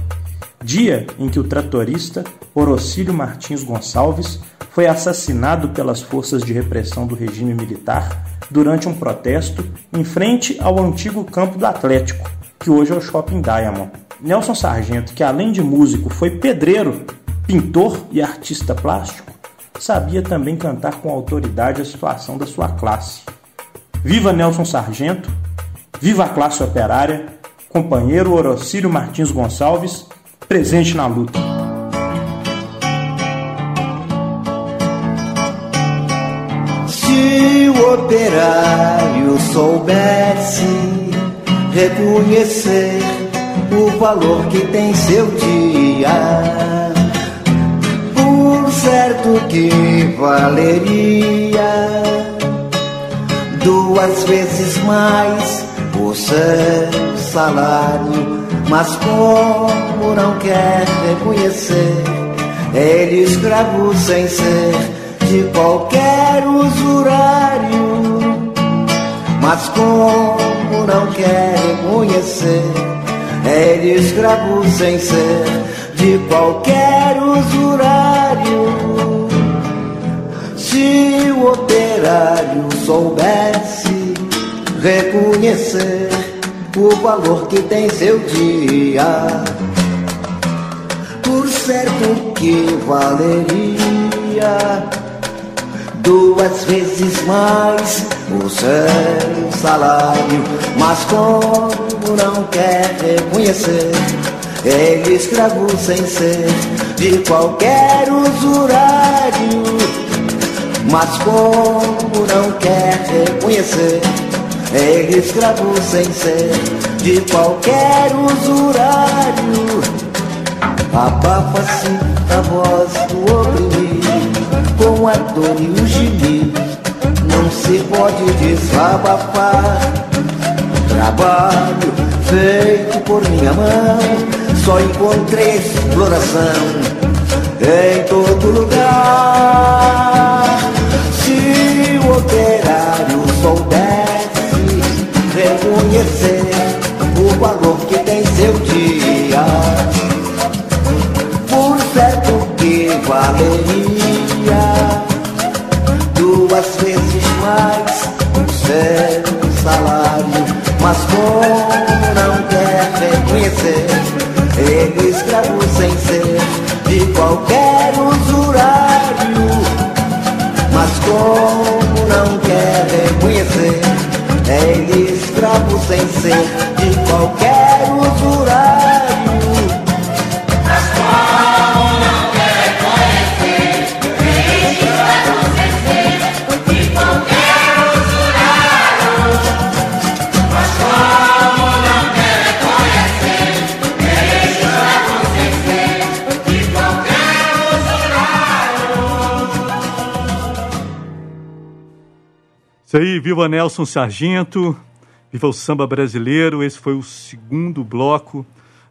dia em que o tratorista Orocílio Martins Gonçalves foi assassinado pelas forças de repressão do regime militar durante um protesto em frente ao antigo campo do Atlético, que hoje é o Shopping Diamond. Nelson Sargento, que além de músico foi pedreiro, pintor e artista plástico, sabia também cantar com autoridade a situação da sua classe. Viva Nelson Sargento, viva a classe operária, companheiro Orocílio Martins Gonçalves, presente na luta. Se o operário soubesse reconhecer o valor que tem seu dia. Por certo que valeria. Duas vezes mais o seu salário, mas como não quer reconhecer, ele escravo sem ser de qualquer usurário, mas como não quer reconhecer é escravo sem ser de qualquer usurário. Se o operário soubesse reconhecer o valor que tem seu dia, por certo que valeria duas vezes mais o seu salário, mas como não quer reconhecer, ele escravo sem ser de qualquer usurário, mas como não quer reconhecer, é escravo sem ser de qualquer usurário. Abafa-se a voz do oprimido com a dor e o gemido. Se pode desabafar. Trabalho feito por minha mão, só encontrei exploração em todo lugar. Se o operário soubesse reconhecer o valor que tem seu dia, por certo que valeria seu salário, mas como não quer reconhecer, ele escravo sem ser de qualquer usurário. Mas como não quer reconhecer, é ele escravo sem ser de qualquer usurário. Viva Nelson Sargento, viva o samba brasileiro. Esse foi o segundo bloco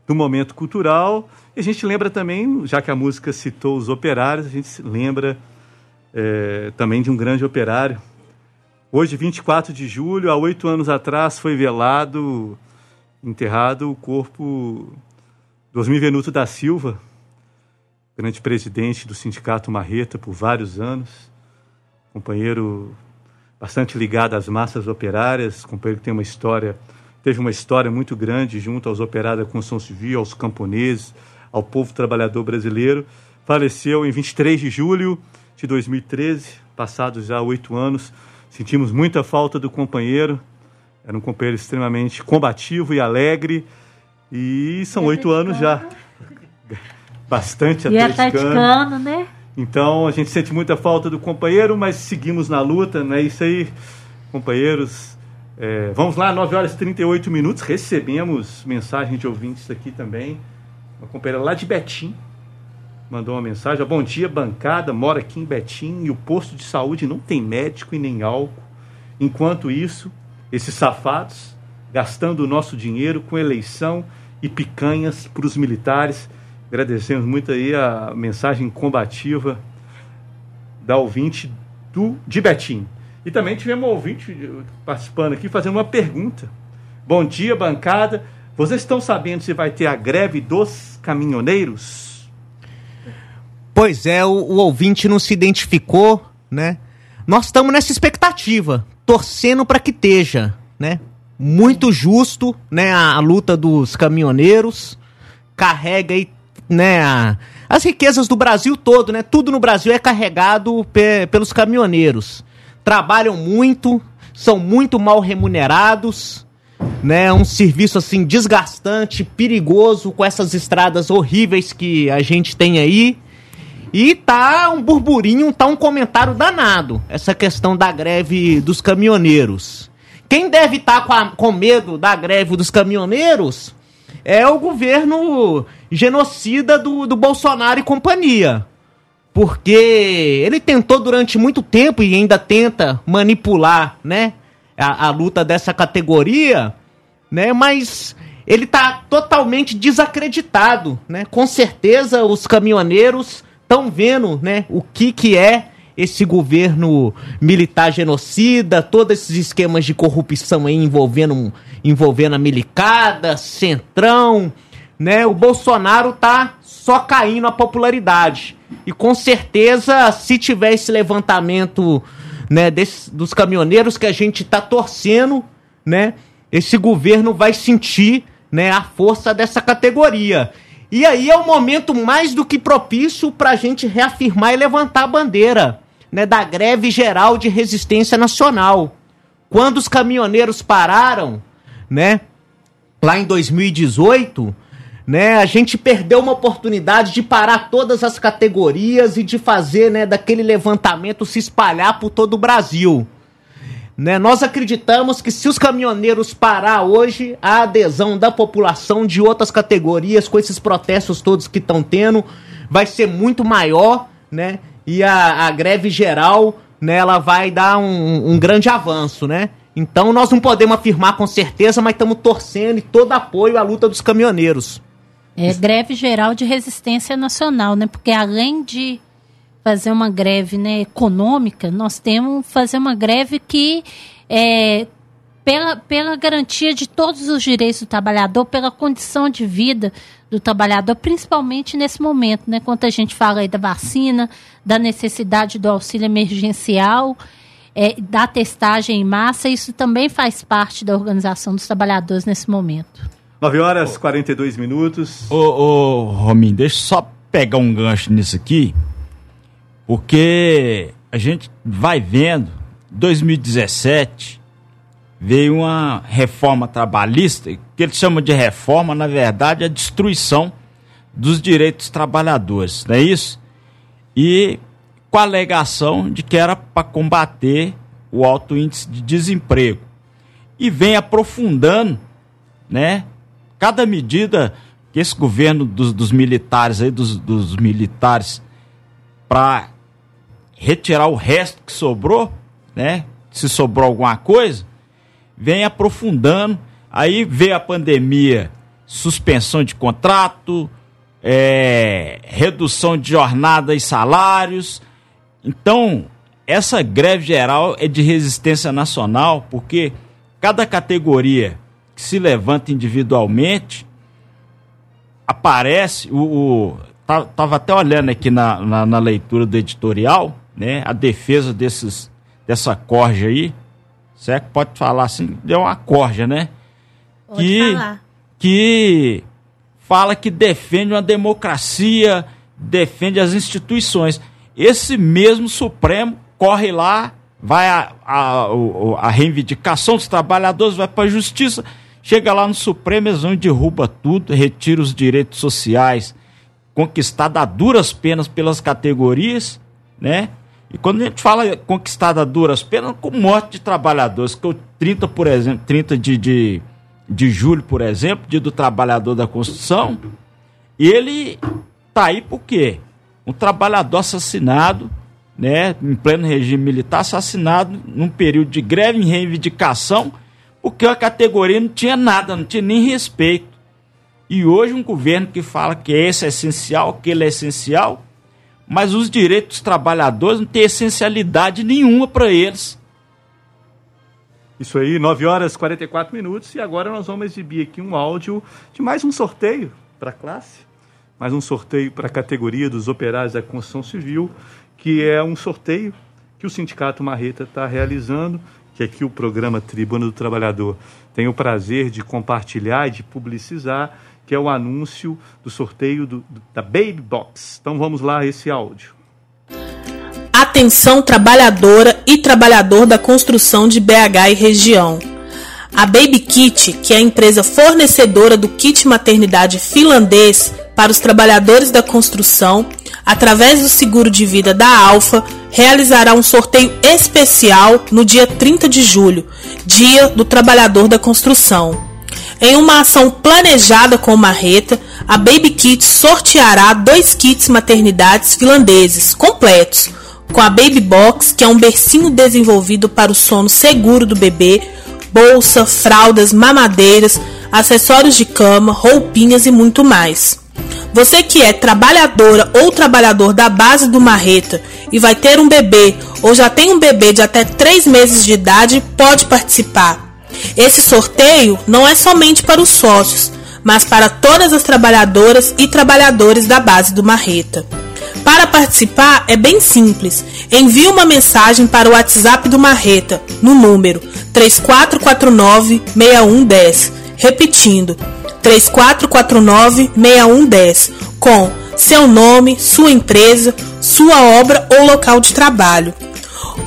do Momento Cultural. E a gente lembra também, já que a música citou os operários, a gente se lembra eh, também de um grande operário. Hoje, 24 de julho, há oito anos atrás, foi velado, enterrado o corpo do Osmir Venuto da Silva, grande presidente do Sindicato Marreta por vários anos, companheiro bastante ligado às massas operárias, companheiro que tem uma história, teve uma história muito grande junto aos operários da construção civil, aos camponeses, ao povo trabalhador brasileiro. Faleceu em 23 de julho de 2013, passados já oito anos. Sentimos muita falta do companheiro, era um companheiro extremamente combativo e alegre, e são oito anos já. Bastante E é atleticano. atleticano, né? Então a gente sente muita falta do companheiro, mas seguimos na luta, não é isso aí, companheiros. É, vamos lá, 9 horas e 38 minutos. Recebemos mensagem de ouvintes aqui também. Uma companheira lá de Betim mandou uma mensagem. Bom dia, bancada. Mora aqui em Betim e o posto de saúde não tem médico e nem álcool. Enquanto isso, esses safados gastando o nosso dinheiro com eleição e picanhas para os militares. Agradecemos muito aí a mensagem combativa da ouvinte do, de Betim. E também tivemos um ouvinte participando aqui fazendo uma pergunta. Bom dia, bancada. Vocês estão sabendo se vai ter a greve dos caminhoneiros? Pois é, o, o ouvinte não se identificou, né? Nós estamos nessa expectativa, torcendo para que esteja, né? Muito justo, né? A, a luta dos caminhoneiros carrega aí, né? a- as riquezas do Brasil todo, né? Tudo no Brasil é carregado pe- pelos caminhoneiros. Trabalham muito, são muito mal remunerados, né? Um serviço assim desgastante, perigoso com essas estradas horríveis que a gente tem aí. E tá um burburinho, tá um comentário danado essa questão da greve dos caminhoneiros. Quem deve estar com, a- com medo da greve dos caminhoneiros é o governo genocida do, do Bolsonaro e companhia. Porque ele tentou durante muito tempo e ainda tenta manipular, né, a, a luta dessa categoria, né, mas ele tá totalmente desacreditado, né? Com certeza os caminhoneiros estão vendo, né, o que que é esse governo militar genocida, todos esses esquemas de corrupção aí envolvendo envolvendo a milicada, centrão, né? O Bolsonaro tá só caindo a popularidade. E com certeza, se tiver esse levantamento, né, desse- dos caminhoneiros que a gente tá torcendo, né, esse governo vai sentir, né, a força dessa categoria. E aí é o momento mais do que propício para a gente reafirmar e levantar a bandeira, né, da greve geral de resistência nacional. Quando os caminhoneiros pararam, né, lá em 2018, né, a gente perdeu uma oportunidade de parar todas as categorias e de fazer, né, daquele levantamento se espalhar por todo o Brasil. Né? Nós acreditamos que se os caminhoneiros parar hoje, a adesão da população de outras categorias com esses protestos todos que estão tendo vai ser muito maior, né? E a, a greve geral, né, ela vai dar um, um grande avanço, né? Então nós não podemos afirmar com certeza, mas estamos torcendo e todo apoio à luta dos caminhoneiros. É greve geral de resistência nacional, né? Porque além de fazer uma greve né, econômica, nós temos que fazer uma greve que é, pela, pela garantia de todos os direitos do trabalhador, pela condição de vida do trabalhador, principalmente nesse momento, né? Quando a gente fala aí da vacina, da necessidade do auxílio emergencial, é, da testagem em massa, isso também faz parte da organização dos trabalhadores nesse momento. 9 horas e 42 minutos. Ô, ô Rominho, deixa eu só pegar um gancho nisso aqui, porque a gente vai vendo, 2017 veio uma reforma trabalhista, que eles chamam de reforma, na verdade, é a destruição dos direitos trabalhadores, não é isso? E com a alegação de que era para combater o alto índice de desemprego. E vem aprofundando, né? Cada medida que esse governo dos, dos militares aí, dos, dos militares, para retirar o resto que sobrou, né? Se sobrou alguma coisa, vem aprofundando. Aí veio a pandemia, suspensão de contrato, é, redução de jornada e salários. Então, essa greve geral é de resistência nacional, porque cada categoria que se levanta individualmente aparece. O, o tá, tava até olhando aqui na, na, na leitura do editorial, né? A defesa desses, dessa corja aí. Certo? Pode falar assim, deu uma corja, né? Pode que, falar. que fala que defende uma democracia, defende as instituições. Esse mesmo Supremo corre lá, vai a, a, a reivindicação dos trabalhadores, vai para a justiça, chega lá no Supremo, eles vão e derruba tudo, retira os direitos sociais conquistados a duras penas pelas categorias, né? E quando a gente fala conquistada a duras penas, com morte de trabalhadores, que o 30, por exemplo, 30 de, de, de julho, por exemplo, dia do trabalhador da construção, ele tá aí por quê? Um trabalhador assassinado, né, em pleno regime militar, assassinado num período de greve em reivindicação, porque a categoria não tinha nada, não tinha nem respeito. E hoje um governo que fala que esse é essencial, aquele é essencial, mas os direitos dos trabalhadores não têm essencialidade nenhuma para eles. Isso aí, 9 horas e 44 minutos. E agora nós vamos exibir aqui um áudio de mais um sorteio para a classe. Mais um sorteio para a categoria dos operários da construção civil, que é um sorteio que o Sindicato Marreta está realizando, que aqui o programa Tribuna do Trabalhador tem o prazer de compartilhar e de publicizar, que é o anúncio do sorteio do- do- da Baby Box. Então vamos lá, esse áudio. Atenção trabalhadora e trabalhador da construção de BH e região. A Baby Kit, que é a empresa fornecedora do kit maternidade finlandês para os trabalhadores da construção, através do seguro de vida da Alfa, realizará um sorteio especial no dia 30 de julho, Dia do Trabalhador da Construção. Em uma ação planejada com Marreta, a Baby Kit sorteará dois kits maternidades finlandeses completos, com a Baby Box, que é um bercinho desenvolvido para o sono seguro do bebê, bolsa, fraldas, mamadeiras, acessórios de cama, roupinhas e muito mais. Você que é trabalhadora ou trabalhador da base do Marreta e vai ter um bebê ou já tem um bebê de até 3 meses de idade, pode participar. Esse sorteio não é somente para os sócios, mas para todas as trabalhadoras e trabalhadores da base do Marreta. Para participar é bem simples. Envie uma mensagem para o WhatsApp do Marreta no número 3449-6110. Repetindo, 3449-6110 com seu nome, sua empresa, sua obra ou local de trabalho.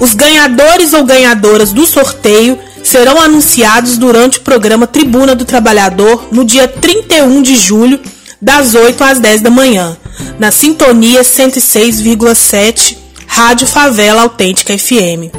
Os ganhadores ou ganhadoras do sorteio serão anunciados durante o programa Tribuna do Trabalhador no dia 31 de julho, das 8 às 10 da manhã, na sintonia 106,7 Rádio Favela Autêntica FM.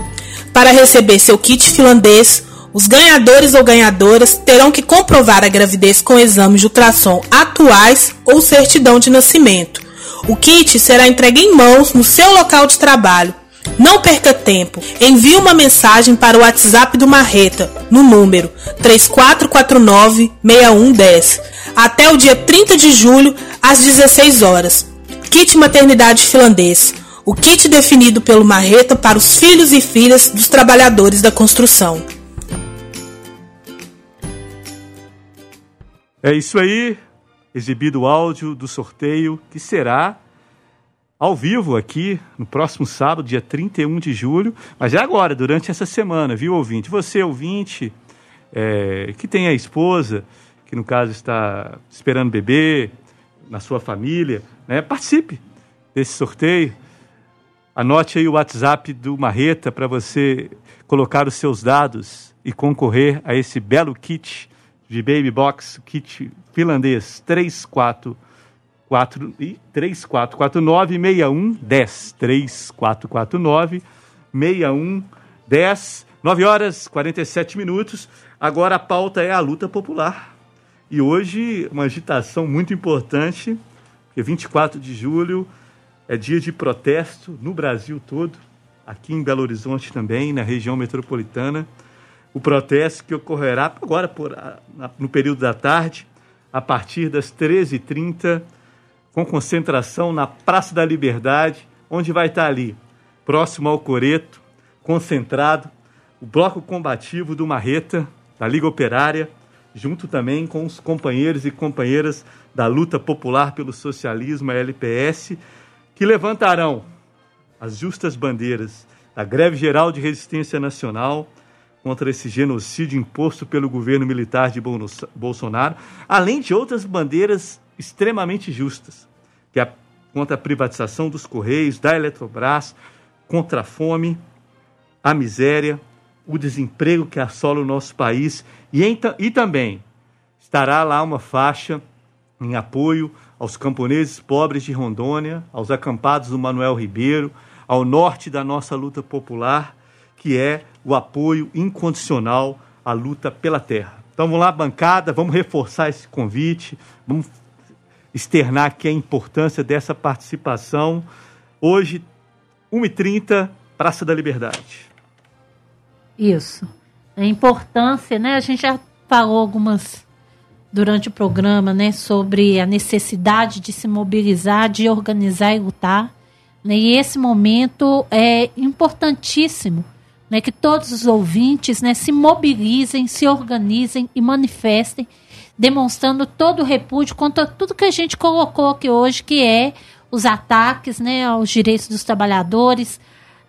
Para receber seu kit finlandês, os ganhadores ou ganhadoras terão que comprovar a gravidez com exames de ultrassom atuais ou certidão de nascimento. O kit será entregue em mãos no seu local de trabalho. Não perca tempo. Envie uma mensagem para o WhatsApp do Marreta no número 3449-6110 até o dia 30 de julho às 16 horas. Kit Maternidade Finlandês. O kit definido pelo Marreta para os filhos e filhas dos trabalhadores da construção. É isso aí. Exibido o áudio do sorteio, que será ao vivo aqui no próximo sábado, dia 31 de julho. Mas é agora, durante essa semana, viu, ouvinte? Você, ouvinte, é, que tem a esposa, que no caso está esperando bebê, na sua família, né? participe desse sorteio. Anote aí o WhatsApp do Marreta para você colocar os seus dados e concorrer a esse belo kit de Baby Box, kit finlandês 3449 e 3449 6110 3449 6110 9 horas 47 minutos. Agora a pauta é a luta popular. E hoje uma agitação muito importante, porque 24 de julho é dia de protesto no Brasil todo, aqui em Belo Horizonte também, na região metropolitana o protesto que ocorrerá agora por, no período da tarde, a partir das 13h30, com concentração na Praça da Liberdade, onde vai estar ali, próximo ao Coreto, concentrado, o bloco combativo do Marreta, da Liga Operária, junto também com os companheiros e companheiras da luta popular pelo socialismo, a LPS, que levantarão as justas bandeiras da Greve Geral de Resistência Nacional, contra esse genocídio imposto pelo governo militar de Bolsonaro, além de outras bandeiras extremamente justas, que é contra a privatização dos Correios, da Eletrobras, contra a fome, a miséria, o desemprego que assola o nosso país e, e também estará lá uma faixa em apoio aos camponeses pobres de Rondônia, aos acampados do Manuel Ribeiro, ao norte da nossa luta popular, que é o apoio incondicional à luta pela terra. Então vamos lá, bancada, vamos reforçar esse convite, vamos externar aqui a importância dessa participação. Hoje, 1h30, Praça da Liberdade. Isso. A importância, né? A gente já falou algumas durante o programa, né, sobre a necessidade de se mobilizar, de organizar e lutar. Né? E esse momento é importantíssimo né, que todos os ouvintes né, se mobilizem, se organizem e manifestem, demonstrando todo o repúdio contra tudo que a gente colocou aqui hoje, que é os ataques né, aos direitos dos trabalhadores,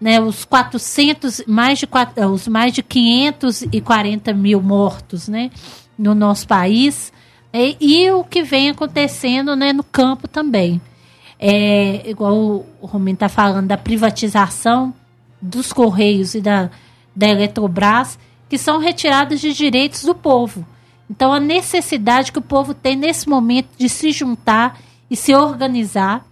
né, os 400, mais de, os mais de 540 mil mortos né, no nosso país, e, e o que vem acontecendo né, no campo também. É, igual o Romino está falando da privatização dos Correios e da, da Eletrobras, que são retiradas de direitos do povo. Então, a necessidade que o povo tem nesse momento de se juntar e se organizar.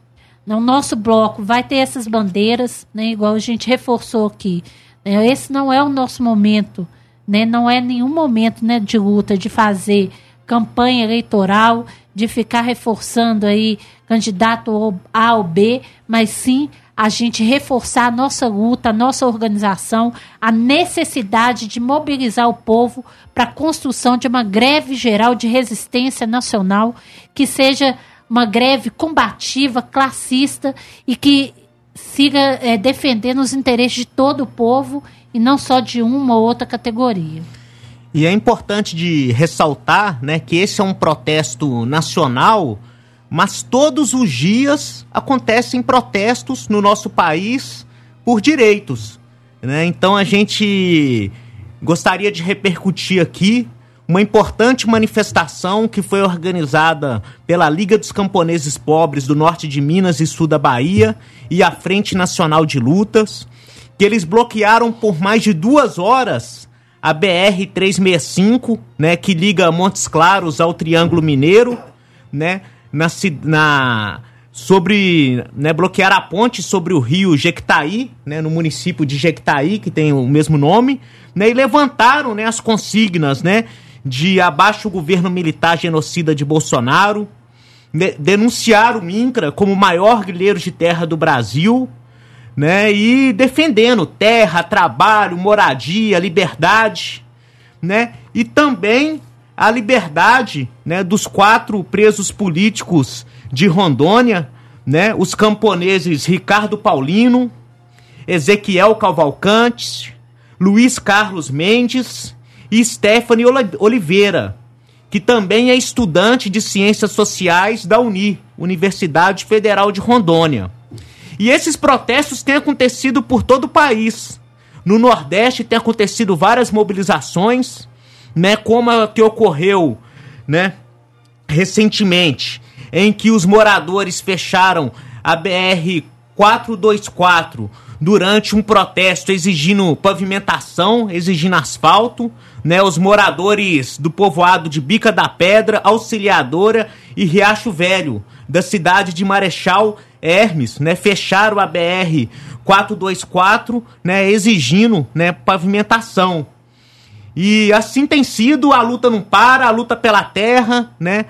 Né? O nosso bloco vai ter essas bandeiras, né? igual a gente reforçou aqui. Né? Esse não é o nosso momento, né? não é nenhum momento né, de luta, de fazer campanha eleitoral, de ficar reforçando aí candidato A ou B, mas sim a gente reforçar a nossa luta, a nossa organização, a necessidade de mobilizar o povo para a construção de uma greve geral de resistência nacional que seja uma greve combativa, classista e que siga é, defendendo os interesses de todo o povo e não só de uma ou outra categoria. E é importante de ressaltar né, que esse é um protesto nacional mas todos os dias acontecem protestos no nosso país por direitos. Né? Então a gente gostaria de repercutir aqui uma importante manifestação que foi organizada pela Liga dos Camponeses Pobres do Norte de Minas e Sul da Bahia e a Frente Nacional de Lutas, que eles bloquearam por mais de duas horas a BR-365, né, que liga Montes Claros ao Triângulo Mineiro, né, na, na sobre né, bloquear a ponte sobre o rio Jequitaí, né, no município de Jequitaí, que tem o mesmo nome, né, e levantaram né, as consignas né, de abaixo o governo militar genocida de Bolsonaro, né, denunciar o MINCRA como o maior grileiro de terra do Brasil, né, e defendendo terra, trabalho, moradia, liberdade, né, e também a liberdade né, dos quatro presos políticos de Rondônia, né, os camponeses Ricardo Paulino, Ezequiel Cavalcante, Luiz Carlos Mendes e Stephanie Oliveira, que também é estudante de Ciências Sociais da Uni, Universidade Federal de Rondônia. E esses protestos têm acontecido por todo o país. No Nordeste tem acontecido várias mobilizações, né, como a que ocorreu, né, recentemente, em que os moradores fecharam a BR 424 durante um protesto exigindo pavimentação, exigindo asfalto, né, os moradores do povoado de Bica da Pedra, Auxiliadora e Riacho Velho, da cidade de Marechal Hermes, né, fecharam a BR 424, né, exigindo, né, pavimentação. E assim tem sido, a luta não para, a luta pela terra, né?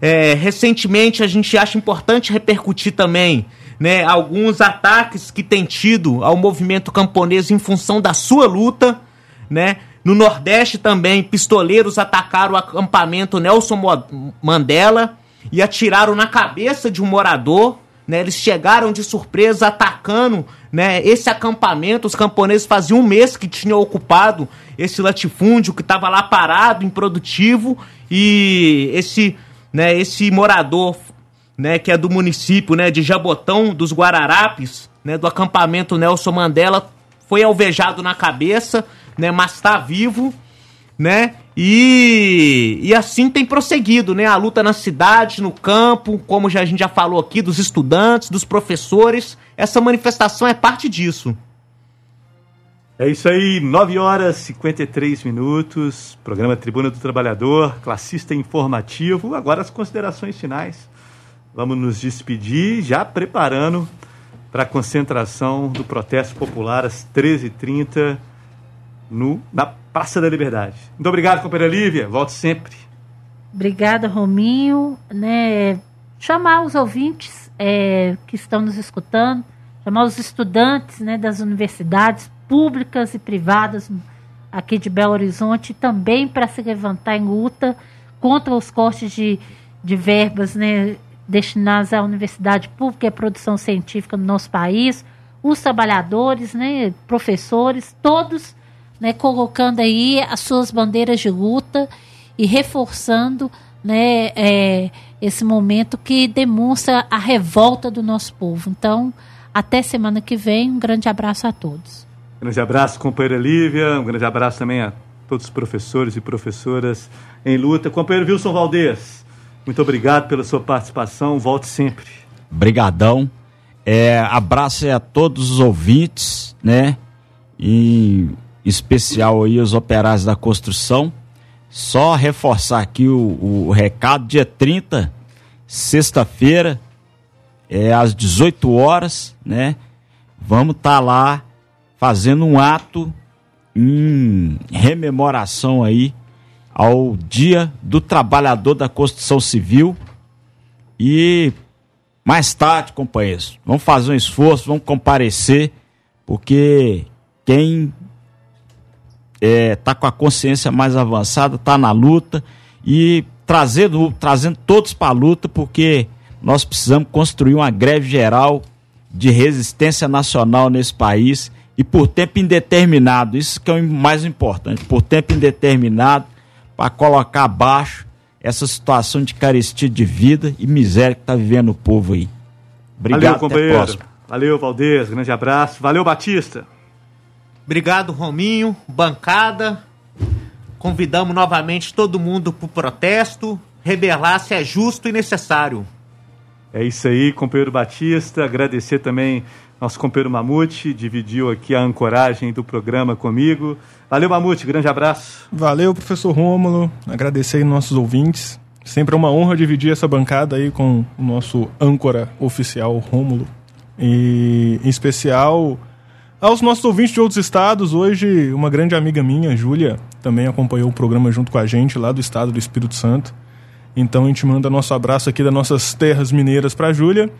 É, recentemente a gente acha importante repercutir também né, alguns ataques que tem tido ao movimento camponês em função da sua luta, né? No Nordeste também, pistoleiros atacaram o acampamento Nelson Mandela e atiraram na cabeça de um morador, né? Eles chegaram de surpresa atacando né, esse acampamento. Os camponeses faziam um mês que tinham ocupado esse latifúndio que estava lá parado, improdutivo, e esse, né, esse morador né, que é do município né, de Jabotão dos Guararapes, né, do acampamento Nelson Mandela, foi alvejado na cabeça, né, mas está vivo, né? E, e assim tem prosseguido, né? A luta na cidade, no campo, como já, a gente já falou aqui, dos estudantes, dos professores. Essa manifestação é parte disso. É isso aí, 9 horas e 53 minutos. Programa Tribuna do Trabalhador, classista informativo. Agora as considerações finais. Vamos nos despedir, já preparando para a concentração do protesto popular às 13h30 no, na Praça da Liberdade. Muito obrigado, companheira Lívia. Volte sempre. Obrigada, Rominho. Né, chamar os ouvintes é, que estão nos escutando, chamar os estudantes né, das universidades públicas e privadas aqui de Belo Horizonte também para se levantar em luta contra os cortes de, de verbas né, destinadas à universidade pública e à produção científica no nosso país, os trabalhadores, né, professores, todos né, colocando aí as suas bandeiras de luta e reforçando né, é, esse momento que demonstra a revolta do nosso povo. Então, até semana que vem, um grande abraço a todos. Um grande abraço, companheira Lívia, um grande abraço também a todos os professores e professoras em luta. Companheiro Wilson Valdez, muito obrigado pela sua participação, volte sempre. Brigadão. É, abraço a todos os ouvintes, né? E especial aí os operários da construção. Só reforçar aqui o, o recado, dia 30, sexta-feira, é às 18 horas, né? Vamos estar tá lá fazendo um ato em rememoração aí ao Dia do Trabalhador da Construção Civil. E mais tarde, companheiros, vamos fazer um esforço, vamos comparecer, porque quem é, tá com a consciência mais avançada, tá na luta e trazendo, trazendo todos para a luta, porque nós precisamos construir uma greve geral de resistência nacional nesse país e por tempo indeterminado, isso que é o mais importante, por tempo indeterminado, para colocar abaixo essa situação de carestia de vida e miséria que está vivendo o povo aí. Obrigado, Valeu, companheiro. Valeu, Valdez. Grande abraço. Valeu, Batista. Obrigado, Rominho, bancada. Convidamos novamente todo mundo para o protesto. Rebelar se é justo e necessário. É isso aí, companheiro Batista. Agradecer também nosso companheiro Mamute, dividiu aqui a ancoragem do programa comigo. Valeu, Mamute, grande abraço. Valeu, professor Rômulo. Agradecer nossos ouvintes. Sempre é uma honra dividir essa bancada aí com o nosso âncora oficial, Rômulo. E em especial aos nossos ouvintes de outros estados. Hoje, uma grande amiga minha, Júlia, também acompanhou o programa junto com a gente lá do estado do Espírito Santo. Então a gente manda nosso abraço aqui das nossas terras mineiras para Júlia.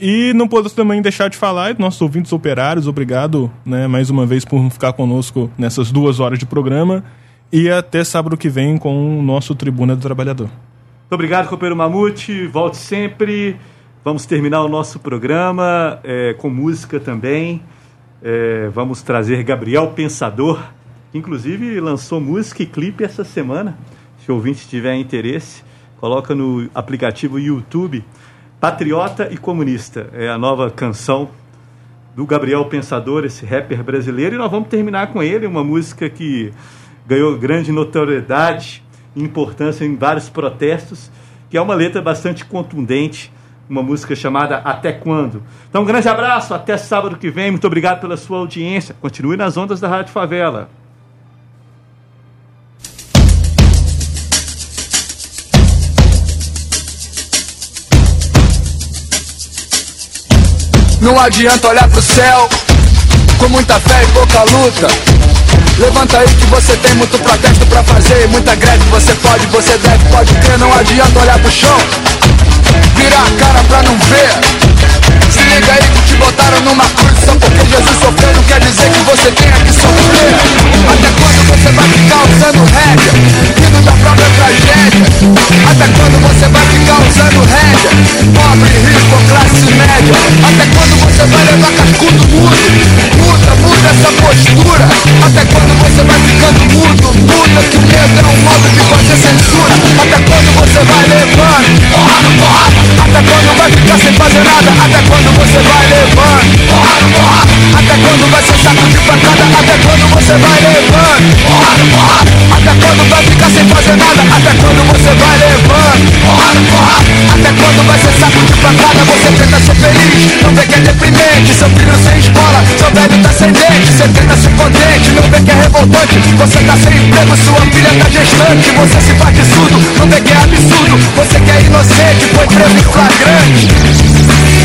E não posso também deixar de falar, nossos ouvintes operários, obrigado né, mais uma vez por ficar conosco nessas duas horas de programa. E até sábado que vem com o nosso Tribuna do Trabalhador. Muito obrigado, companheiro Mamute. Volte sempre. Vamos terminar o nosso programa é, com música também. É, vamos trazer Gabriel Pensador, que inclusive lançou música e clipe essa semana. Se o ouvinte tiver interesse, coloca no aplicativo YouTube Patriota e Comunista. É a nova canção do Gabriel Pensador, esse rapper brasileiro. E nós vamos terminar com ele, uma música que ganhou grande notoriedade e importância em vários protestos, que é uma letra bastante contundente, uma música chamada Até Quando. Então, um grande abraço, até sábado que vem. Muito obrigado pela sua audiência. Continue nas ondas da Rádio Favela. Não adianta olhar pro céu com muita fé e pouca luta. Levanta aí que você tem muito protesto pra fazer Muita greve, você pode, você deve, pode crer Não adianta olhar pro chão Virar a cara pra não ver. Se liga aí que te botaram numa cruz Só porque Jesus sofreu não quer dizer que você tenha que sofrer. Até quando você vai ficar usando rédea? Rindo da própria tragédia. Até quando você vai ficar usando rédea? Pobre, rico, classe média. Até quando você vai levar cascudo mudo? Muda, muda essa postura. Até quando você vai ficando mudo? Muda que o medo é um modo de fazer censura. Até quando você vai levando? Porra, porra Até quando vai ficar sem fazer nada? Até quando você vai levando? Porra, porra Até quando vai ser saco de pancada Até quando você vai levando? Porra, porra Até quando vai ficar sem fazer nada? Até quando você vai levando? Porra, porra Até quando vai ser saco de pancada Você tenta ser feliz Não vê que é deprimente. Seu filho sem escola Seu velho tá sem dente. Você tenta ser contente Não vê que é revoltante. Você tá sem emprego Sua filha tá gestante. Você se faz de surdo Não vê que é absurdo. Você que é inocente Foi preso em flagrante.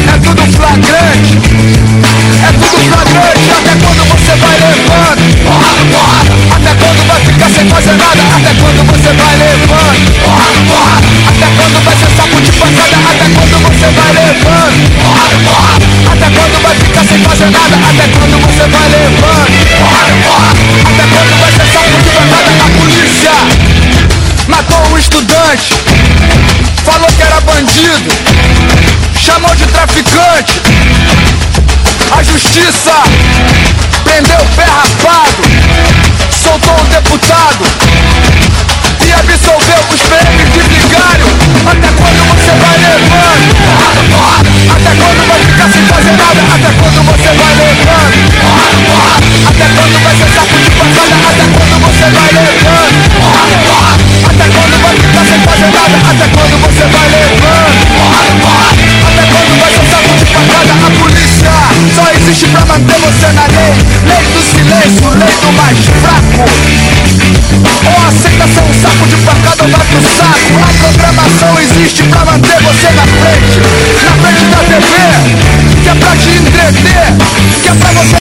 É tudo flagrante É tudo flagrante Até quando você vai levando? Até quando vai ficar sem fazer nada? Até quando você vai levando? Até quando vai ser saco de pancada? Até quando você vai levando? Até quando vai ficar sem fazer nada? Até quando você vai levando? Até quando vai ser saco de pancada A polícia? Matou um estudante Falou que era bandido Chamou de traficante A justiça Prendeu o pé rapado Soltou o deputado E absolveu os PMs de vigário Até quando você vai levando? Até quando vai ficar sem fazer nada? Até quando você vai levando? Até quando vai ser saco de pancada? Até quando você vai levando? Até quando vai ficar sem fazer nada? Até quando você vai levando? até quando vai saco de facada A polícia só existe pra manter você na lei. Lei do silêncio, lei do mais fraco. Ou aceita ser um saco de pancada ou vai pro saco. A programação existe pra manter você na frente. Na frente da TV, que é pra te entreter Que é pra você